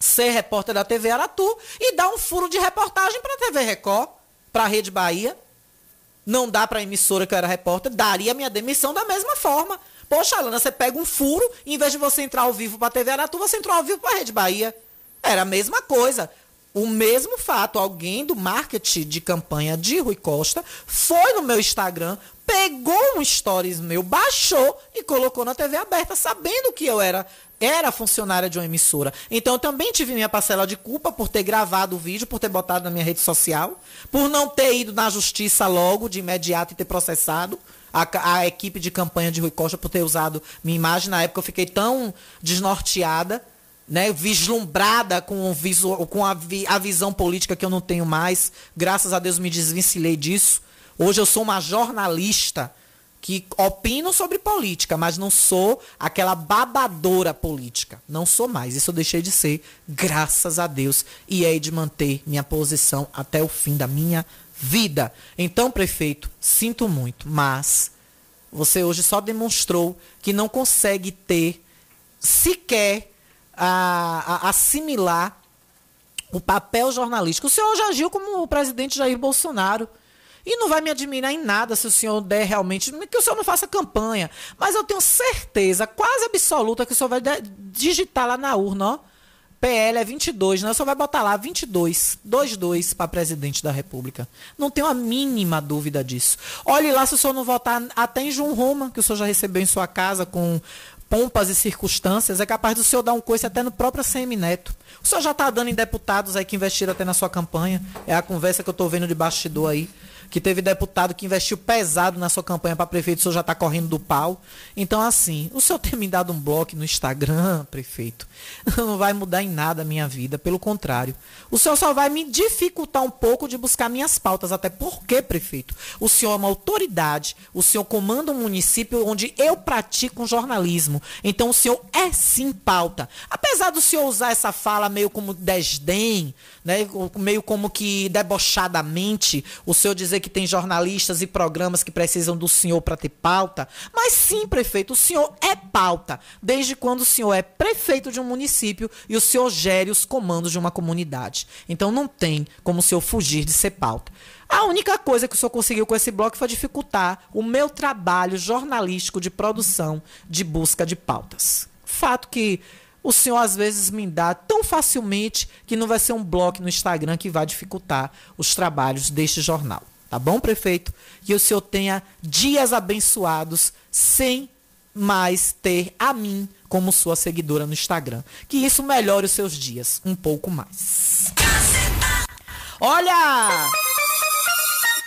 ser repórter da TV Aratu e dar um furo de reportagem para a TV Record, para a Rede Bahia não dá para a emissora que eu era repórter, daria minha demissão da mesma forma. Poxa, Alana, você pega um furo, em vez de você entrar ao vivo para a TV Aratu, você entrou ao vivo para a Rede Bahia. Era a mesma coisa. O mesmo fato, alguém do marketing de campanha de Rui Costa foi no meu Instagram, pegou um stories meu, baixou e colocou na TV aberta, sabendo que eu era era funcionária de uma emissora. Então eu também tive minha parcela de culpa por ter gravado o vídeo, por ter botado na minha rede social, por não ter ido na justiça logo, de imediato, e ter processado a, a equipe de campanha de Rui Costa por ter usado minha imagem. Na época eu fiquei tão desnorteada, né, vislumbrada com, o visu, com a, vi, a visão política que eu não tenho mais. Graças a Deus me desvencilhei disso. Hoje eu sou uma jornalista que opino sobre política, mas não sou aquela babadora política. Não sou mais. Isso eu deixei de ser, graças a Deus. E hei de manter minha posição até o fim da minha vida. Então, prefeito, sinto muito, mas você hoje só demonstrou que não consegue ter sequer a, a assimilar o papel jornalístico. O senhor já agiu como o presidente Jair Bolsonaro. E não vai me admirar em nada se o senhor der realmente. Que o senhor não faça campanha. Mas eu tenho certeza, quase absoluta, que o senhor vai digitar lá na urna, ó. PL é 22, né? O senhor vai botar lá 22, 22 para presidente da República. Não tenho a mínima dúvida disso. Olhe lá se o senhor não votar até em João Roma, que o senhor já recebeu em sua casa com pompas e circunstâncias, é capaz do senhor dar um coice até no próprio CM Neto. O senhor já está dando em deputados aí que investiram até na sua campanha. É a conversa que eu estou vendo de bastidor aí que teve deputado que investiu pesado na sua campanha para prefeito, o senhor já está correndo do pau. Então, assim, o senhor ter me dado um bloco no Instagram, prefeito, *laughs* não vai mudar em nada a minha vida, pelo contrário. O senhor só vai me dificultar um pouco de buscar minhas pautas, até porque, prefeito, o senhor é uma autoridade, o senhor comanda um município onde eu pratico um jornalismo. Então, o senhor é sim pauta. Apesar do senhor usar essa fala meio como desdém, né, meio como que debochadamente, o senhor dizer que tem jornalistas e programas que precisam do senhor para ter pauta. Mas sim, prefeito, o senhor é pauta. Desde quando o senhor é prefeito de um município e o senhor gere os comandos de uma comunidade. Então não tem como o senhor fugir de ser pauta. A única coisa que o senhor conseguiu com esse bloco foi dificultar o meu trabalho jornalístico de produção, de busca de pautas. Fato que o senhor às vezes me dá tão facilmente que não vai ser um bloco no Instagram que vai dificultar os trabalhos deste jornal. Tá bom, prefeito? Que o senhor tenha dias abençoados sem mais ter a mim como sua seguidora no Instagram. Que isso melhore os seus dias um pouco mais. Olha!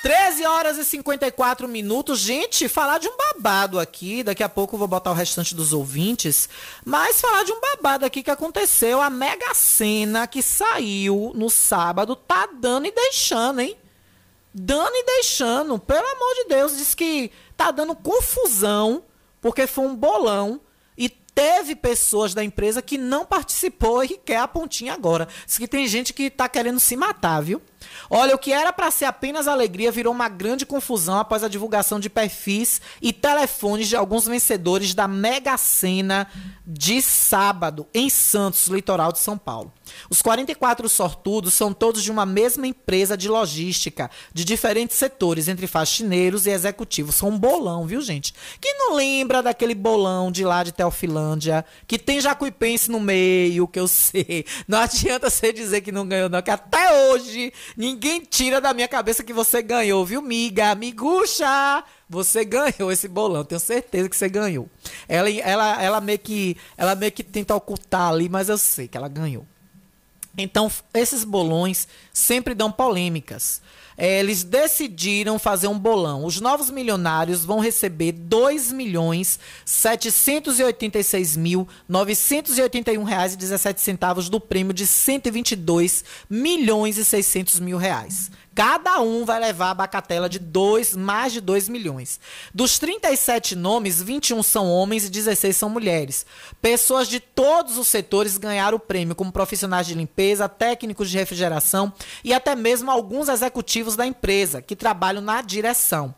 13 horas e 54 minutos. Gente, falar de um babado aqui. Daqui a pouco eu vou botar o restante dos ouvintes. Mas falar de um babado aqui que aconteceu. A Mega Sena que saiu no sábado tá dando e deixando, hein? Dando e deixando. Pelo amor de Deus. Diz que tá dando confusão. Porque foi um bolão. E teve pessoas da empresa que não participou e quer a pontinha agora. Diz que tem gente que tá querendo se matar, viu? Olha, o que era para ser apenas alegria virou uma grande confusão após a divulgação de perfis e telefones de alguns vencedores da Mega Sena de sábado em Santos, litoral de São Paulo. Os 44 sortudos são todos de uma mesma empresa de logística, de diferentes setores, entre faxineiros e executivos. São um bolão, viu, gente? Quem não lembra daquele bolão de lá de Teofilândia, que tem Jacuipense no meio, que eu *laughs* sei. Não adianta você dizer que não ganhou, não, que até hoje ninguém tira da minha cabeça que você ganhou, viu, miga? Miguxa! Você ganhou esse bolão, tenho certeza que você ganhou. Ela, ela, ela, meio que, ela meio que tenta ocultar ali, mas eu sei que ela ganhou. Então, esses bolões sempre dão polêmicas. É, eles decidiram fazer um bolão. Os novos milionários vão receber 2 milhões 786 mil 981 reais e 17 centavos do prêmio de 122 milhões e 600 mil reais. Cada um vai levar a bacatela de dois, mais de 2 milhões. Dos 37 nomes, 21 são homens e 16 são mulheres. Pessoas de todos os setores ganharam o prêmio, como profissionais de limpeza, técnicos de refrigeração e até mesmo alguns executivos da empresa que trabalham na direção.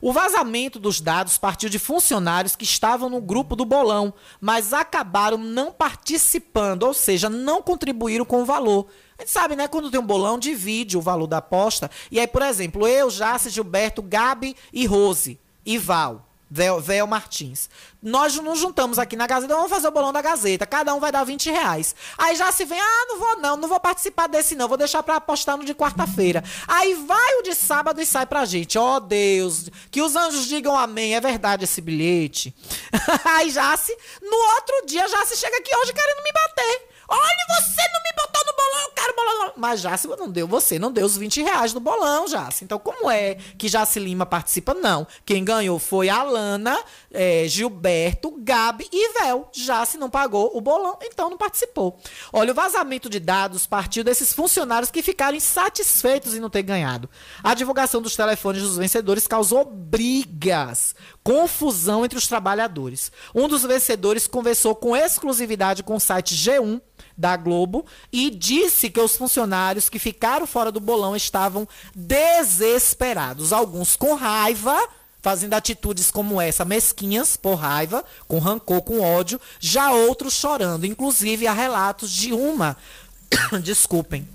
O vazamento dos dados partiu de funcionários que estavam no grupo do bolão, mas acabaram não participando, ou seja, não contribuíram com o valor. A gente sabe, né? Quando tem um bolão, divide o valor da aposta. E aí, por exemplo, eu, Jace, Gilberto, Gabi e Rose. E Val. Vel, Vel Martins. Nós nos juntamos aqui na Gazeta, vamos fazer o bolão da Gazeta. Cada um vai dar 20 reais. Aí já se vem, ah, não vou não, não vou participar desse não, vou deixar pra apostar no de quarta-feira. Aí vai o de sábado e sai pra gente. Ó Deus, que os anjos digam amém, é verdade esse bilhete. *laughs* Aí já se, no outro dia, já se chega aqui hoje querendo me bater. Olha, você não me botou no bolão, eu quero bolão. Mas Jace não deu, você não deu os 20 reais no bolão, Jace. Então, como é que Jace Lima participa? Não. Quem ganhou foi a Lana, é, Gilberto, Gabi e Vel. Jace não pagou o bolão, então não participou. Olha, o vazamento de dados partiu desses funcionários que ficaram insatisfeitos em não ter ganhado. A divulgação dos telefones dos vencedores causou brigas, confusão entre os trabalhadores. Um dos vencedores conversou com exclusividade com o site G1 da Globo e disse que os funcionários que ficaram fora do bolão estavam desesperados, alguns com raiva, fazendo atitudes como essa, mesquinhas por raiva, com rancor, com ódio, já outros chorando. Inclusive há relatos de uma, *coughs* desculpem,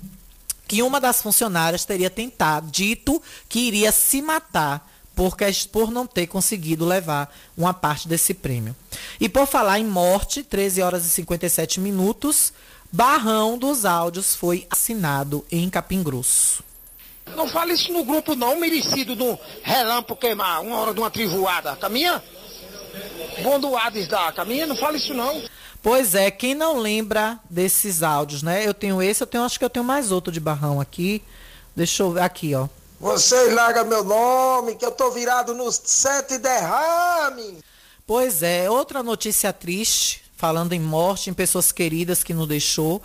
que uma das funcionárias teria tentado, dito que iria se matar por, ques- por não ter conseguido levar uma parte desse prêmio. E por falar em morte, 13 horas e 57 minutos, Barrão dos Áudios foi assinado em Capim Grosso. Não fale isso no grupo não, merecido no relâmpago queimar, uma hora de uma trivoada. Caminha? Bom do Hades da caminha, não fale isso não. Pois é, quem não lembra desses áudios, né? Eu tenho esse, eu tenho, acho que eu tenho mais outro de Barrão aqui. Deixa eu ver aqui, ó. Vocês largam meu nome, que eu tô virado nos sete derrames. Pois é, outra notícia triste, falando em morte, em pessoas queridas que nos deixou.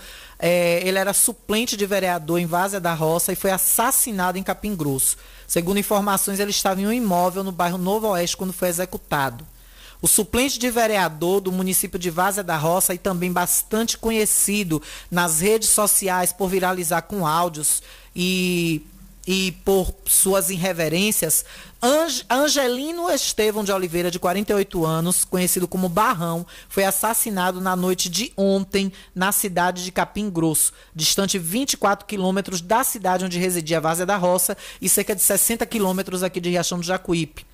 É, ele era suplente de vereador em Várzea da Roça e foi assassinado em Capim Grosso. Segundo informações, ele estava em um imóvel no bairro Novo Oeste quando foi executado. O suplente de vereador do município de Várzea da Roça e também bastante conhecido nas redes sociais por viralizar com áudios e e por suas irreverências, Ange- Angelino Estevão de Oliveira, de 48 anos, conhecido como Barrão, foi assassinado na noite de ontem na cidade de Capim Grosso, distante 24 quilômetros da cidade onde residia Várzea da Roça e cerca de 60 quilômetros aqui de Riachão do Jacuípe.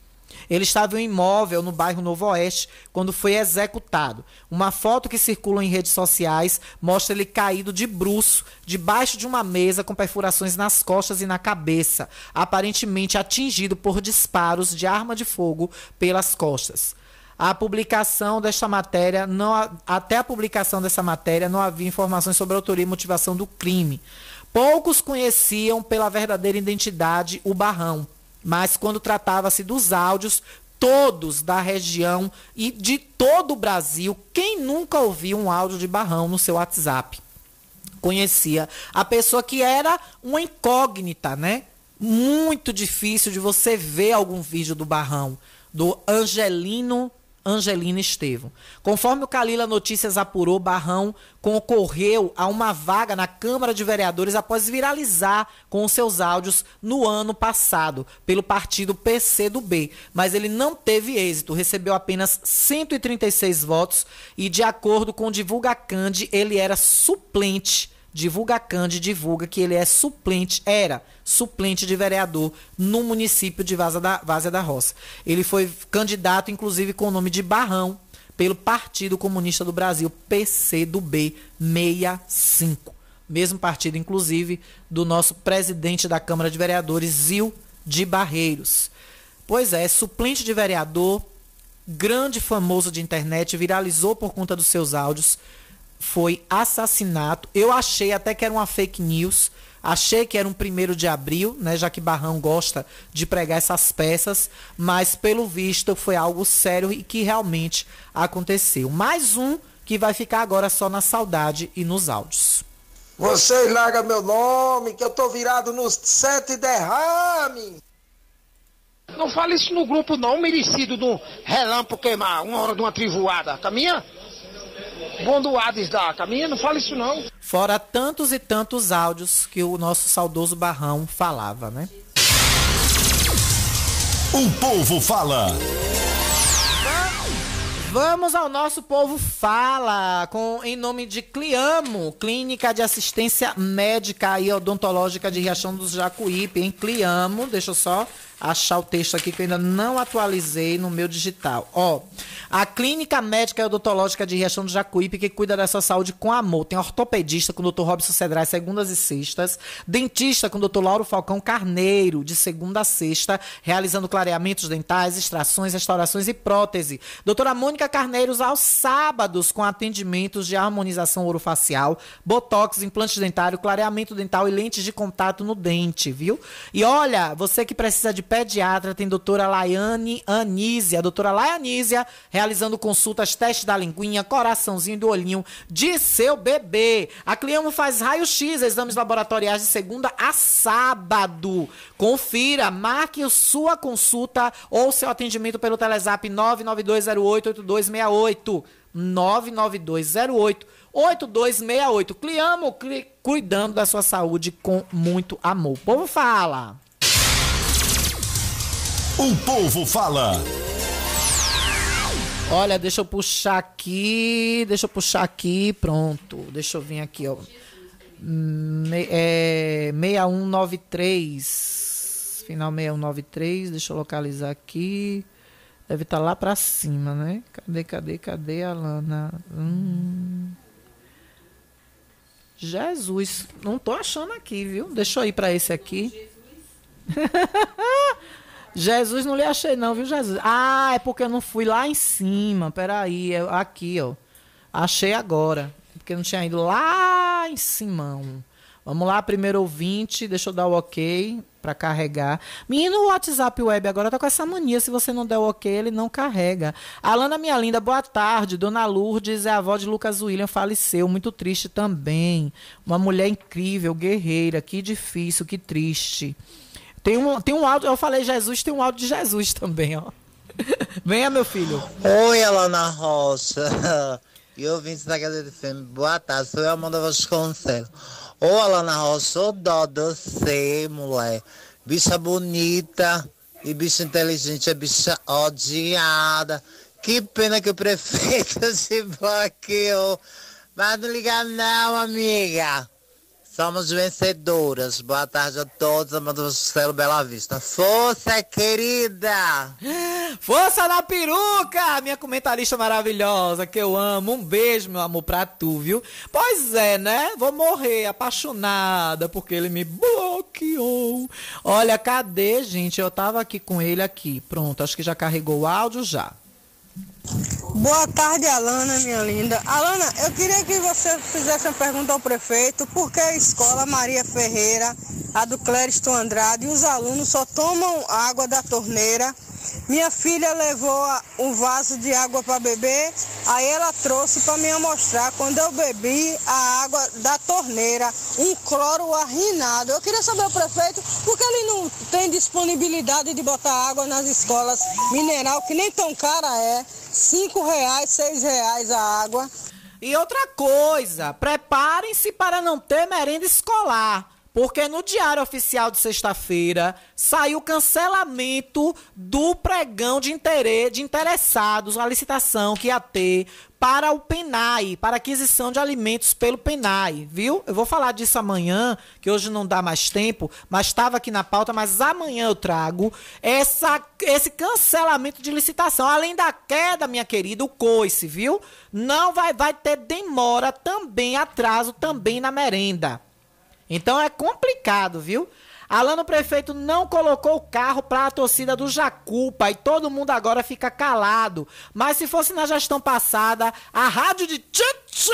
Ele estava em um imóvel no bairro Novo Oeste quando foi executado. Uma foto que circula em redes sociais mostra ele caído de bruço, debaixo de uma mesa com perfurações nas costas e na cabeça, aparentemente atingido por disparos de arma de fogo pelas costas. A publicação desta matéria, não, até a publicação dessa matéria, não havia informações sobre a autoria e motivação do crime. Poucos conheciam pela verdadeira identidade o Barrão, mas quando tratava-se dos áudios, todos da região e de todo o Brasil, quem nunca ouviu um áudio de Barrão no seu WhatsApp? Conhecia a pessoa que era uma incógnita, né? Muito difícil de você ver algum vídeo do Barrão, do Angelino Angelina Estevam. Conforme o Calila Notícias apurou, Barrão concorreu a uma vaga na Câmara de Vereadores após viralizar com seus áudios no ano passado pelo partido PCdoB, mas ele não teve êxito, recebeu apenas 136 votos e de acordo com o Divulga Cande, ele era suplente Divulga Cande divulga que ele é suplente, era suplente de vereador no município de Vaza da, Várzea da Roça. Ele foi candidato, inclusive, com o nome de Barrão, pelo Partido Comunista do Brasil, PCdoB 65. Mesmo partido, inclusive, do nosso presidente da Câmara de Vereadores, Zil de Barreiros. Pois é, suplente de vereador, grande famoso de internet, viralizou por conta dos seus áudios foi assassinato. Eu achei até que era uma fake news. Achei que era um primeiro de abril, né? Já que Barrão gosta de pregar essas peças, mas pelo visto foi algo sério e que realmente aconteceu. Mais um que vai ficar agora só na saudade e nos áudios. Vocês largam meu nome, que eu tô virado nos sete derrame. Não fale isso no grupo não, merecido do relâmpago queimar, uma hora de uma trivoada. Caminha? Bom do Hades da caminha, não fale isso não. Fora tantos e tantos áudios que o nosso saudoso Barrão falava, né? O povo fala. Vamos ao nosso povo fala com em nome de Cliamo, Clínica de Assistência Médica e Odontológica de Riachão dos Jacuípe, em Cliamo. Deixa eu só achar o texto aqui que eu ainda não atualizei no meu digital. Ó, a Clínica Médica e Odontológica de Riachão do Jacuípe, que cuida da sua saúde com amor. Tem ortopedista com o Dr. Robson Cedrais, segundas e sextas. Dentista com o Dr. Lauro Falcão Carneiro, de segunda a sexta, realizando clareamentos dentais, extrações, restaurações e prótese. Doutora Mônica Carneiros aos sábados, com atendimentos de harmonização orofacial, botox, implante dentário, clareamento dental e lentes de contato no dente, viu? E olha, você que precisa de pediatra, tem doutora Laiane Anísia, doutora Laianísia, realizando consultas, teste da linguinha, coraçãozinho do olhinho de seu bebê. A Cliamo faz raio-x, exames laboratoriais de segunda a sábado. Confira, marque sua consulta ou seu atendimento pelo Telezap 992088268. 99208 8268. Cliamo, cli, cuidando da sua saúde com muito amor. O povo fala. O povo fala. Olha, deixa eu puxar aqui. Deixa eu puxar aqui. Pronto. Deixa eu vir aqui, ó. Me, é, 6193. Final 6193. Deixa eu localizar aqui. Deve estar lá pra cima, né? Cadê, cadê, cadê a Lana? Hum. Jesus. Não tô achando aqui, viu? Deixa eu ir pra esse aqui. *laughs* Jesus não lhe achei não, viu, Jesus? Ah, é porque eu não fui lá em cima. Peraí, é aqui, ó. Achei agora. Porque não tinha ido lá em cima. Vamos lá, primeiro ouvinte. Deixa eu dar o ok para carregar. Menino, o WhatsApp Web agora tá com essa mania. Se você não der o ok, ele não carrega. Alana, minha linda, boa tarde. Dona Lourdes é a avó de Lucas William, faleceu. Muito triste também. Uma mulher incrível, guerreira. Que difícil, que triste. Tem um, tem um áudio, eu falei Jesus, tem um áudio de Jesus também, ó. *laughs* Venha, meu filho. Oi, Alana Rocha. *laughs* E ouvintes da Gazeta FM, boa tarde, sou eu, Amanda Vasconcelos. Ô, Alana Rocha, ô dó de você, mulher. Bicha bonita e bicha inteligente, é bicha odiada. Que pena que o prefeito se bloqueou. Mas não liga não, amiga. Somos vencedoras. Boa tarde a todos, Amanda Celo Bela Vista. Força, querida! Força na peruca! Minha comentarista maravilhosa, que eu amo. Um beijo, meu amor, pra tu, viu? Pois é, né? Vou morrer apaixonada porque ele me bloqueou. Olha, cadê, gente? Eu tava aqui com ele aqui. Pronto, acho que já carregou o áudio já. Boa tarde, Alana, minha linda. Alana, eu queria que você fizesse uma pergunta ao prefeito, por que a escola Maria Ferreira, a do Clériston Andrade, os alunos só tomam água da torneira. Minha filha levou um vaso de água para beber, aí ela trouxe para me mostrar quando eu bebi a água da torneira, um cloro arrinado. Eu queria saber o prefeito, por que ele não tem disponibilidade de botar água nas escolas mineral, que nem tão cara é, cinco reais, seis reais a água. E outra coisa, preparem-se para não ter merenda escolar. Porque no Diário Oficial de sexta-feira saiu o cancelamento do pregão de, interesse, de interessados, a licitação que ia ter para o PENAI, para aquisição de alimentos pelo PENAI, viu? Eu vou falar disso amanhã, que hoje não dá mais tempo, mas estava aqui na pauta, mas amanhã eu trago essa, esse cancelamento de licitação. Além da queda, minha querida, o coice, viu? Não vai, vai ter demora também, atraso também na merenda. Então é complicado, viu? Alano Prefeito não colocou o carro para a torcida do Jacupa e todo mundo agora fica calado. Mas se fosse na gestão passada, a rádio de Tchutchu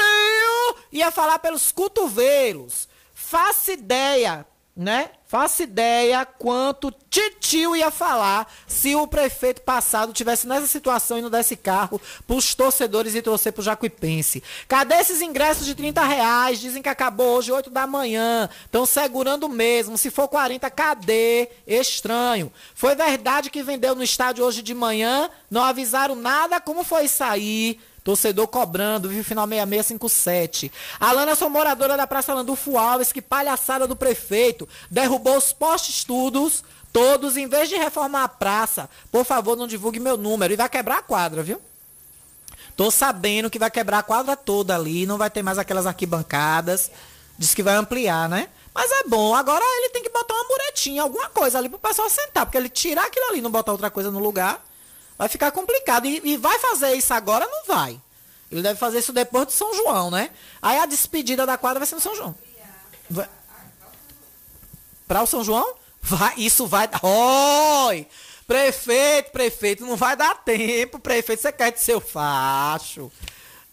ia falar pelos cotovelos. Faça ideia, né? Faça ideia quanto Titio ia falar se o prefeito passado tivesse nessa situação e não desse carro pros torcedores e torcer pro Jacuipense. Cadê esses ingressos de 30 reais? Dizem que acabou hoje, 8 da manhã. Estão segurando mesmo. Se for 40, cadê? Estranho. Foi verdade que vendeu no estádio hoje de manhã? Não avisaram nada? Como foi sair? Torcedor cobrando, viu? Final 6657. Alana, sou moradora da Praça Landulfo Alves, que palhaçada do prefeito. Derrubou os postes todos, todos, em vez de reformar a praça. Por favor, não divulgue meu número. E vai quebrar a quadra, viu? Tô sabendo que vai quebrar a quadra toda ali, não vai ter mais aquelas arquibancadas. Diz que vai ampliar, né? Mas é bom. Agora ele tem que botar uma muretinha, alguma coisa ali pro pessoal sentar. Porque ele tirar aquilo ali e não botar outra coisa no lugar, vai ficar complicado. E, e vai fazer isso agora? Não vai. Ele deve fazer isso depois de São João, né? Aí a despedida da quadra vai ser no São João. Para o São João? Vai, isso vai. Oi! Prefeito, prefeito, não vai dar tempo, prefeito, você quer de seu facho.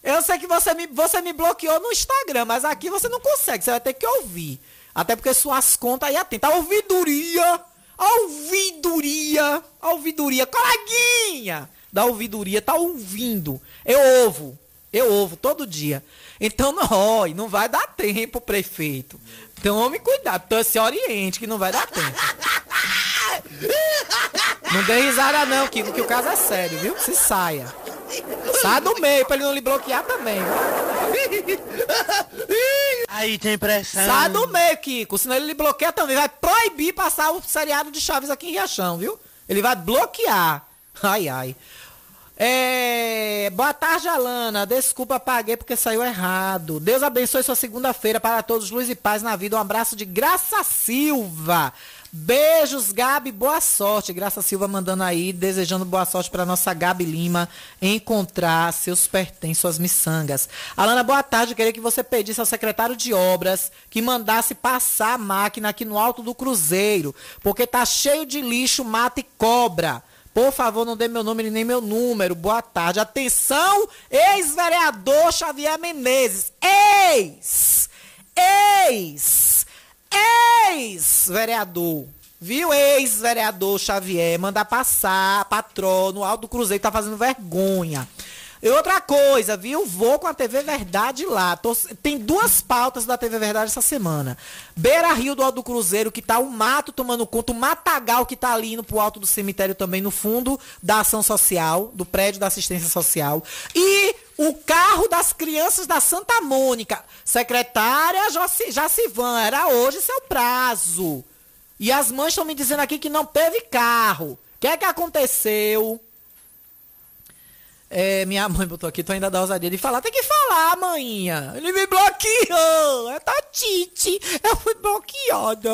Eu sei que você me, você me bloqueou no Instagram, mas aqui você não consegue, você vai ter que ouvir. Até porque suas contas aí atenta. A ouvidoria! Ouvidoria! Ouvidoria! Coleguinha! Da ouvidoria, tá ouvindo. Eu ouvo. Eu ouvo todo dia. Então, *laughs* não, não vai dar tempo, prefeito. Tome cuidado, então se oriente que não vai dar tempo. Não dê risada não, Kiko, que o caso é sério, viu? Se saia. Sai do meio pra ele não lhe bloquear também. Aí tem pressão. Sai do meio, Kiko, senão ele lhe bloqueia também. Vai proibir passar o seriado de Chaves aqui em Riachão, viu? Ele vai bloquear. Ai, ai. É... Boa tarde, Alana. Desculpa, paguei porque saiu errado. Deus abençoe sua segunda-feira para todos. Luz e paz na vida. Um abraço de Graça Silva. Beijos, Gabi. Boa sorte. Graça Silva mandando aí, desejando boa sorte para nossa Gabi Lima encontrar seus pertences, suas miçangas. Alana, boa tarde. Queria que você pedisse ao secretário de obras que mandasse passar a máquina aqui no alto do Cruzeiro, porque tá cheio de lixo, mata e cobra. Por favor, não dê meu nome nem meu número. Boa tarde. Atenção, ex-vereador Xavier Menezes. Ex! Ex! Ex-vereador. Viu, ex-vereador Xavier? Manda passar, patrono, Aldo Cruzeiro tá fazendo vergonha. E outra coisa, viu? Vou com a TV Verdade lá. Tô- tem duas pautas da TV Verdade essa semana. Beira Rio do Alto do Cruzeiro, que tá o mato tomando conta, o matagal que tá ali indo pro alto do cemitério também, no fundo da ação social, do prédio da assistência social. E o carro das crianças da Santa Mônica. Secretária Jacivan, era hoje seu prazo. E as mães estão me dizendo aqui que não teve carro. O que é que aconteceu? É, minha mãe botou aqui, tu ainda dá ousadia de falar. Tem que falar, maninha. Ele me bloqueou. É Tatite. Eu fui bloqueada.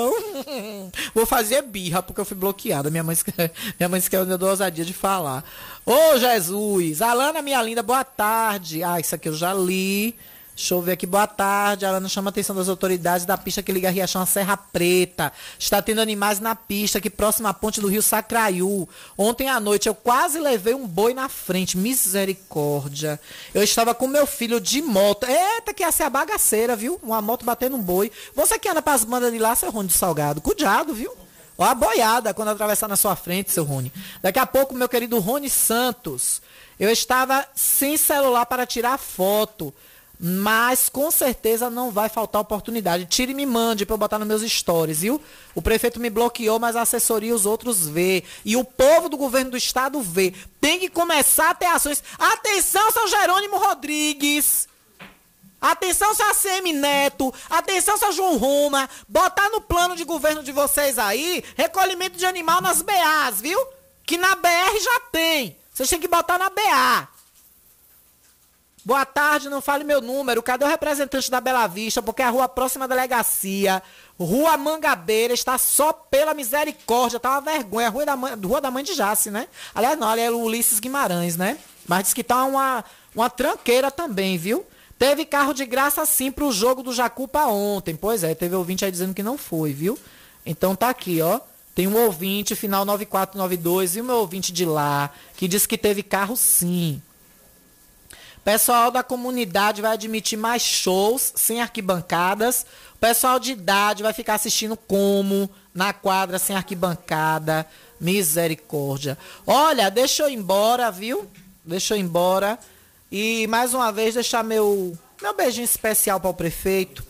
*laughs* Vou fazer birra porque eu fui bloqueada. Minha mãe, *laughs* minha mãe esqueceu eu dou ousadia de falar. Ô, Jesus. Alana, minha linda, boa tarde. Ah, isso aqui eu já li. Deixa eu ver aqui, boa tarde. A Alana chama a atenção das autoridades da pista que liga Riachão a Serra Preta. Está tendo animais na pista aqui próximo à ponte do Rio Sacraiú. Ontem à noite eu quase levei um boi na frente. Misericórdia. Eu estava com meu filho de moto. Eita, que essa é a bagaceira, viu? Uma moto batendo um boi. Você que anda pras bandas de lá, seu Rony de Salgado. Cuidado, viu? Ó a boiada quando atravessar na sua frente, seu Rony. Daqui a pouco, meu querido Rony Santos. Eu estava sem celular para tirar foto. Mas com certeza não vai faltar oportunidade. Tire e me mande para eu botar nos meus stories, viu? O prefeito me bloqueou, mas a assessoria os outros vê. E o povo do governo do estado vê. Tem que começar a ter ações. Atenção, São Jerônimo Rodrigues! Atenção, seu ACM Neto. Atenção, seu João Roma. Botar no plano de governo de vocês aí recolhimento de animal nas BAs, viu? Que na BR já tem. Vocês têm que botar na BA. Boa tarde, não fale meu número. Cadê o representante da Bela Vista? Porque a rua próxima à delegacia, Rua Mangabeira, está só pela misericórdia. Tá uma vergonha. Rua da rua da mãe de Jace, né? Aliás, não, ali é o Ulisses Guimarães, né? Mas diz que tá uma, uma tranqueira também, viu? Teve carro de graça sim pro jogo do Jacupa ontem. Pois é, teve ouvinte aí dizendo que não foi, viu? Então tá aqui, ó. Tem um ouvinte, final 9492, e o meu ouvinte de lá, que diz que teve carro sim. Pessoal da comunidade vai admitir mais shows sem arquibancadas. O pessoal de idade vai ficar assistindo como na quadra sem arquibancada. Misericórdia. Olha, deixa eu ir embora, viu? Deixa eu ir embora. E mais uma vez deixar meu meu beijinho especial para o prefeito.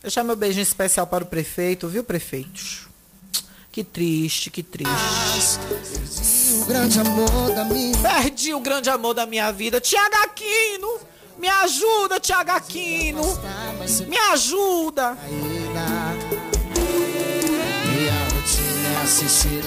Deixar meu beijinho especial para o prefeito, viu, prefeitos? Que triste, que triste. O grande amor da minha Perdi o grande amor da minha vida. Tiago Aquino! Me ajuda, Tiago Aquino! Me ajuda! Minha rotina é assistir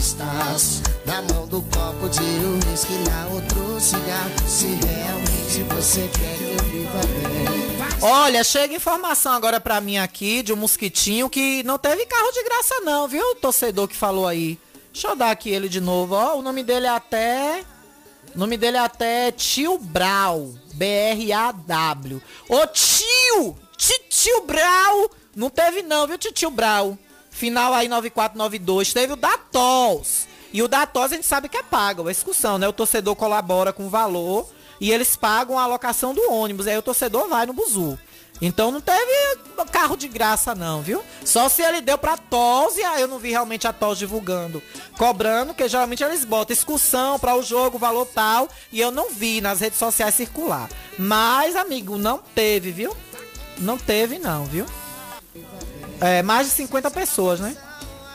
status Na mão do copo de uísque, na outro cigarro Se realmente você quer que eu viva bem Olha, chega informação agora pra mim aqui de um mosquitinho que não teve carro de graça não, viu? O torcedor que falou aí. Deixa eu dar aqui ele de novo, ó. O nome dele é até... O nome dele é até Tio Brau. B-R-A-W. Ô tio! Tio Brau! Não teve não, viu, tio Brau? Final aí 9492. Teve o Datols. E o Datols a gente sabe que é pago, a excursão, né? O torcedor colabora com o valor e eles pagam a alocação do ônibus. Aí o torcedor vai no buzu. Então não teve carro de graça não, viu? Só se ele deu pra TOS e aí eu não vi realmente a TOS divulgando, cobrando, que geralmente eles botam excursão para o jogo, valor tal, e eu não vi nas redes sociais circular. Mas, amigo, não teve, viu? Não teve não, viu? É, mais de 50 pessoas, né?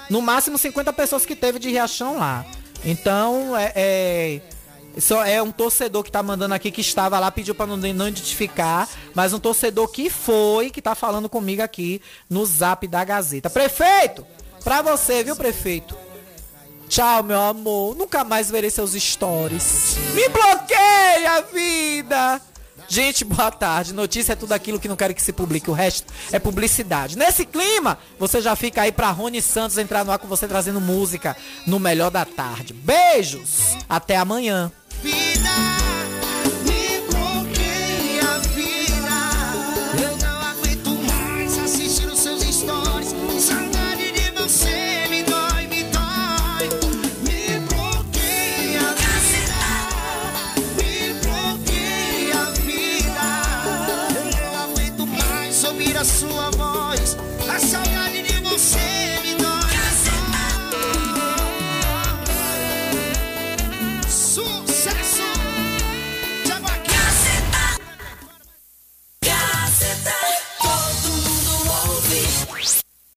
No máximo 50 pessoas que teve de reação lá. Então, é, é, só é um torcedor que tá mandando aqui que estava lá, pediu para não, não identificar, mas um torcedor que foi, que tá falando comigo aqui no zap da Gazeta. Prefeito, pra você, viu, prefeito? Tchau, meu amor. Nunca mais verei seus stories. Me bloqueia, vida! Gente, boa tarde. Notícia é tudo aquilo que não quero que se publique. O resto é publicidade. Nesse clima, você já fica aí pra Rony Santos entrar no ar com você trazendo música no melhor da tarde. Beijos. Até amanhã. Me